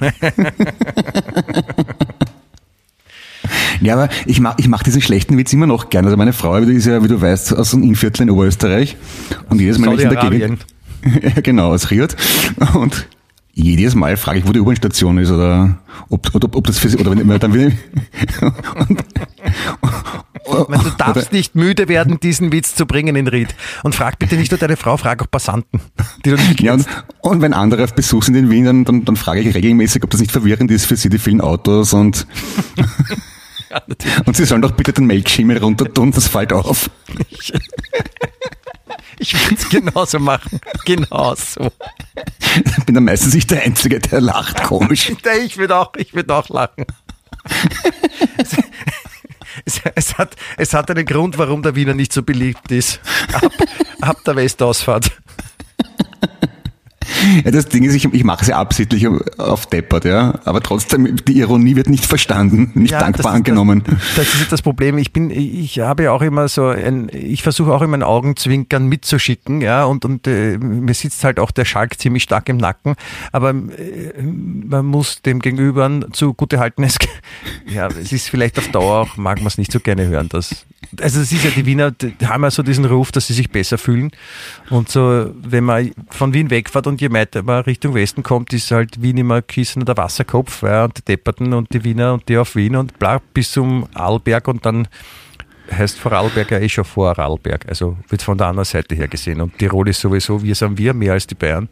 *laughs* ja, aber ich mache ich mach diesen schlechten Witz immer noch gern. Also meine Frau ist ja, wie du weißt, aus einem Innviertel in Oberösterreich. Und jedes Mal, wenn ich in der. Gegend... *laughs* ja, genau, aus Riot. Und jedes Mal frage ich, wo die U-Bahn-Station ist oder ob, oder, ob das für sie... Oder wenn dann wieder... und, meine, du darfst nicht müde werden, diesen Witz zu bringen in Ried. Und frag bitte nicht nur deine Frau, frag auch Passanten, die du nicht Ja, und, und wenn andere auf Besuch sind in Wien, dann, dann, dann frage ich regelmäßig, ob das nicht verwirrend ist für sie, die vielen Autos und, *laughs* Ja, und sie sollen doch bitte den Melkschimmel runter tun, das fällt auf. *laughs* Ich will es genauso machen. Genauso. Ich bin dann meistens nicht der Einzige, der lacht, komisch. *laughs* Ich würde auch, ich würde auch lachen. Es, es, hat, es hat einen Grund, warum der Wiener nicht so beliebt ist. Ab, ab der Westausfahrt. Ja, das Ding ist, ich, ich mache es ja absichtlich auf Deppert, ja, aber trotzdem, die Ironie wird nicht verstanden, nicht Ja, dankbar das angenommen. Das, das ist das Problem. Ich bin, ich habe ja auch immer so ein, ich versuche auch immer ein Augenzwinkern mitzuschicken, ja, und, und äh, mir sitzt halt auch der Schalk ziemlich stark im Nacken, aber äh, man muss dem Gegenüber zugute halten, es, *laughs* ja, es ist vielleicht auf Dauer auch, mag man es nicht so gerne hören, dass, also es ist ja, die Wiener die haben ja so diesen Ruf, dass sie sich besser fühlen und so, wenn man von Wien wegfährt und je weiter man Richtung Westen kommt, ist halt Wien immer Kissen oder Wasserkopf, ja, und die Depperten und die Wiener und die auf Wien und bla, bis zum Arlberg und dann heißt Vorarlberg ja eh schon Vorarlberg, also wird von der anderen Seite her gesehen und Tirol ist sowieso, wir sind wir mehr als die Bayern.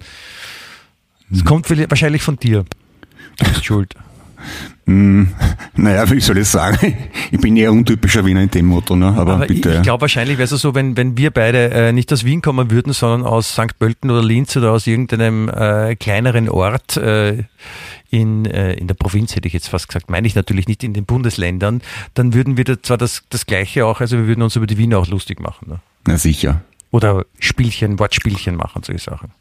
Es kommt vielleicht- wahrscheinlich von dir. Du bist schuld. Hm, *laughs* naja, wie soll ich sagen? *laughs* Ich bin eher untypischer Wiener in dem Motto, ne? aber, Aber ich, bitte. ich glaube wahrscheinlich wäre es so, wenn, wenn wir beide äh, nicht aus Wien kommen würden, sondern aus St. Pölten oder Linz oder aus irgendeinem äh, kleineren Ort äh, in, äh, in der Provinz, hätte ich jetzt fast gesagt, meine ich natürlich nicht in den Bundesländern, dann würden wir da zwar das, das Gleiche auch, also wir würden uns über die Wiener auch lustig machen. Ne? Na sicher. Oder Spielchen, Wortspielchen machen, solche Sachen.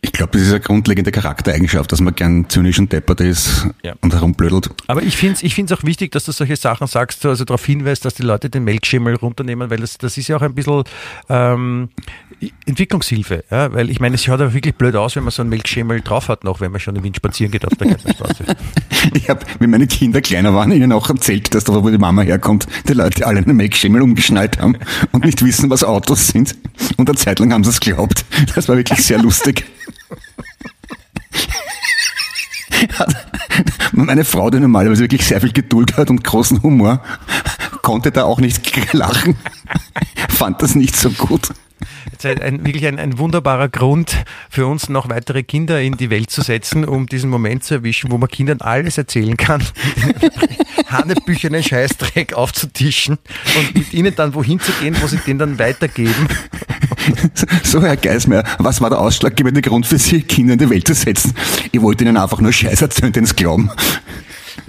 Ich glaube, das ist eine grundlegende Charaktereigenschaft, dass man gern zynisch und deppert ist Ja. und herumblödelt. Aber ich finde es ich find's auch wichtig, dass du solche Sachen sagst, also darauf hinweist, dass die Leute den Melkschimmel runternehmen, weil das, das ist ja auch ein bisschen ähm, Entwicklungshilfe. Ja? Weil ich meine, es schaut ja wirklich blöd aus, wenn man so einen Melkschimmel drauf hat, noch wenn man schon im Wind spazieren geht auf der Gärtnerstraße. *laughs* Ich habe, wenn meine Kinder kleiner waren, ihnen auch erzählt, dass da, wo die Mama herkommt, die Leute alle einen Make-Schimmel umgeschnallt haben und nicht wissen, was Autos sind. Und eine Zeit lang haben sie es geglaubt. Das war wirklich sehr lustig. Meine Frau, die normalerweise wirklich sehr viel Geduld hat und großen Humor, konnte da auch nicht *laughs* lachen. Fand das nicht so gut. Ein, ein, wirklich ein, ein wunderbarer Grund für uns, noch weitere Kinder in die Welt zu setzen, um diesen Moment zu erwischen, wo man Kindern alles erzählen kann, *laughs* hanebüchernen Scheißdreck aufzutischen und mit ihnen dann wohin zu gehen, wo sie den dann weitergeben. So, Herr Geismeier, was war der ausschlaggebende Grund für Sie, Kinder in die Welt zu setzen? Ich wollte Ihnen einfach nur Scheiß erzählen, den Sie glauben.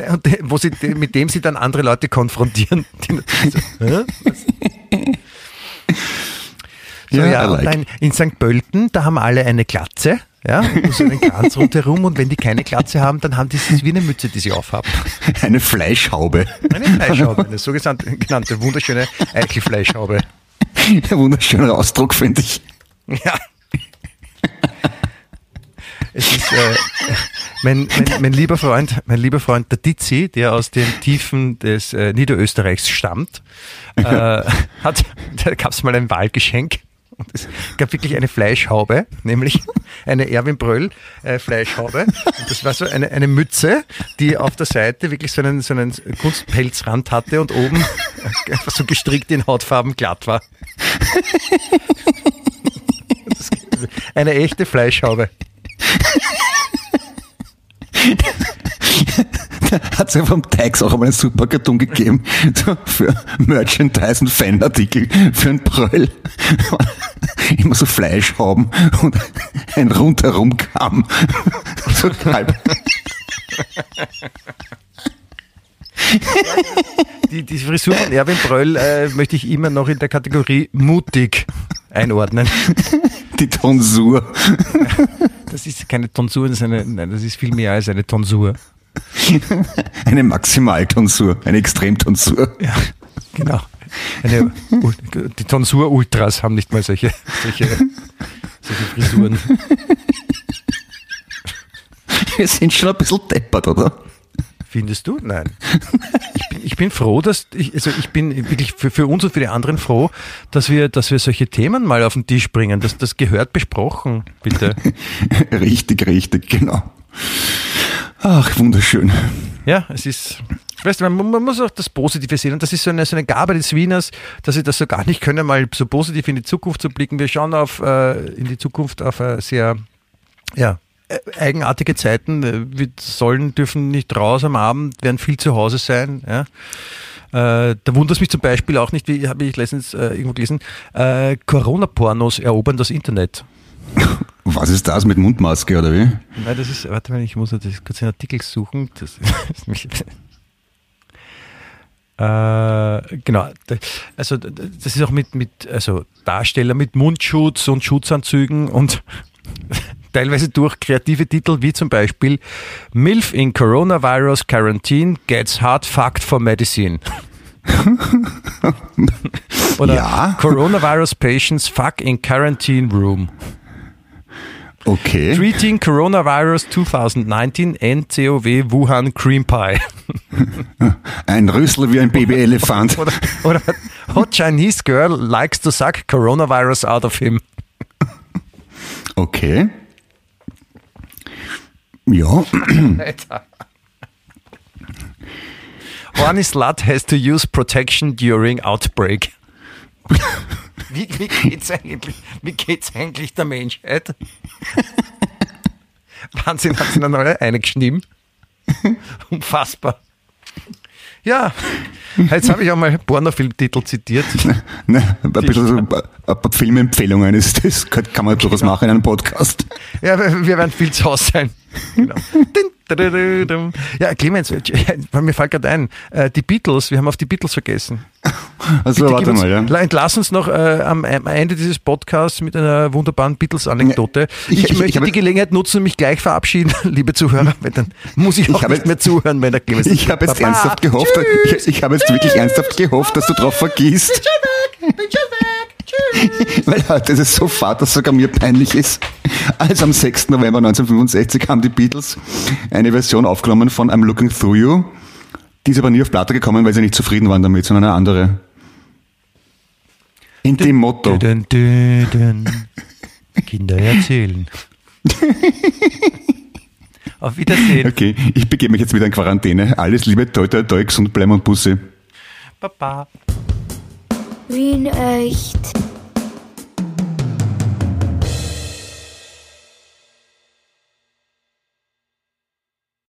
Und wo sie, mit dem sie dann andere Leute konfrontieren. *laughs* Die natürlich so, Hä? So, Ja, ja, like. nein, in St. Pölten, da haben alle eine Glatze, ja, so einen Kranz rundherum und wenn die keine Glatze haben, dann haben die es wie eine Mütze, die sie aufhaben. *laughs* Eine Fleischhaube. Eine Fleischhaube, eine so genannte, genannte wunderschöne Eichelfleischhaube. *laughs* Ein wunderschöner Ausdruck, finde ich. Ja. Es ist äh, mein, mein, mein lieber Freund, mein lieber Freund der Dizzi, der aus den Tiefen des äh, Niederösterreichs stammt, äh, *laughs* hat, da gab es mal ein Wahlgeschenk. Und es gab wirklich eine Fleischhaube, nämlich eine Erwin Bröll äh, Fleischhaube. Und das war so eine, eine Mütze, die auf der Seite wirklich so einen, so einen Kunstpelzrand hatte und oben einfach so gestrickt in Hautfarben glatt war. Das, eine echte Fleischhaube. Hat es ja vom Teix auch einmal einen super Karton gegeben *laughs* für Merchandise und Fanartikel für einen Bröll. *laughs* Immer so Fleischhauben und ein rundherum Kamm. *laughs* So halb. Die, die Frisur von Erwin Bröll äh, möchte ich immer noch in der Kategorie mutig einordnen. Die Tonsur. Das ist keine Tonsur, das ist, eine, nein, das ist viel mehr als eine Tonsur. *laughs* Eine Maximaltonsur, eine Extremtonsur. Ja, genau. Eine, die Tonsur-Ultras haben nicht mal solche, solche, solche Frisuren. Wir sind schon ein bisschen deppert, oder? Findest du? Nein. Ich bin, ich bin froh, dass ich, also ich bin wirklich für, für uns und für die anderen froh, dass wir, dass wir solche Themen mal auf den Tisch bringen. Das, das gehört besprochen, bitte. *laughs* Richtig, richtig, genau. Ach, wunderschön. Ja, es ist, weißt du, man, man muss auch das Positive sehen. Und das ist so eine, so eine Gabe des Wieners, dass sie das so gar nicht können, mal so positiv in die Zukunft zu blicken. Wir schauen auf, äh, in die Zukunft auf äh, sehr, ja, äh, eigenartige Zeiten. Äh, Wir sollen, dürfen nicht raus am Abend, werden viel zu Hause sein. Ja. Äh, da wundert es mich zum Beispiel auch nicht, wie habe ich letztens äh, irgendwo gelesen, äh, Corona-Pornos erobern das Internet. *laughs* Was ist das mit Mundmaske, oder wie? Nein, das ist, warte mal, ich muss das kurz einen Artikel suchen. Das ist mich, äh, genau, also das ist auch mit, mit also Darsteller mit Mundschutz und Schutzanzügen und *laughs* teilweise durch kreative Titel wie zum Beispiel MILF in Coronavirus Quarantine gets hard fucked for medicine. *laughs* Oder Ja. Coronavirus patients fuck in quarantine room. Okay. Treating Coronavirus 2019 NCOW Wuhan Cream Pie. *laughs* Ein Rüssel wie ein Babyelefant. Oder, oder Hot Chinese Girl likes to suck Coronavirus out of him. Okay. Ja, Horny slut has to use protection during outbreak. *laughs* Wie, wie, geht's eigentlich, wie geht's eigentlich der Menschheit? *laughs* Wahnsinn, hat sie dann alle eingeschnieben. *laughs* Unfassbar. Ja, jetzt habe ich auch mal Pornofilmtitel zitiert. ne, ein bisschen so, ein paar Filmempfehlungen ist das, kann man durchaus machen in einem Podcast. Ja, wir wir werden viel zu Hause sein. Genau. *laughs* Ja, Clemens, *laughs* mir fällt gerade ein, äh, die Beatles, wir haben auf die Beatles vergessen. *laughs* Also Bitte warte uns, mal, ja. Entlass uns noch äh, am, am Ende dieses Podcasts mit einer wunderbaren Beatles-Anekdote. Ich- Ich, ich- möchte ich die Gelegenheit nutzen und mich gleich verabschieden, liebe Zuhörer, weil dann muss ich auch habe- nicht mehr zuhören, wenn der Clemens Ich habe jetzt Baba. ernsthaft gehofft, ich, ich habe jetzt wirklich ernsthaft gehofft, dass du drauf vergisst. *laughs* Weil heute ist es so fad, dass sogar mir peinlich ist. Also am 6. November 1965 haben die Beatles eine Version aufgenommen von I'm Looking Through You. Die ist aber nie auf Platte gekommen, weil sie nicht zufrieden waren damit, sondern eine andere. In dem Motto. Dün, dün, dün. Kinder erzählen. *laughs* Auf Wiedersehen. Okay, ich begebe mich jetzt wieder in Quarantäne. Alles Liebe, toi toi toi, gesund bleiben und Busse. Baba. Wien echt.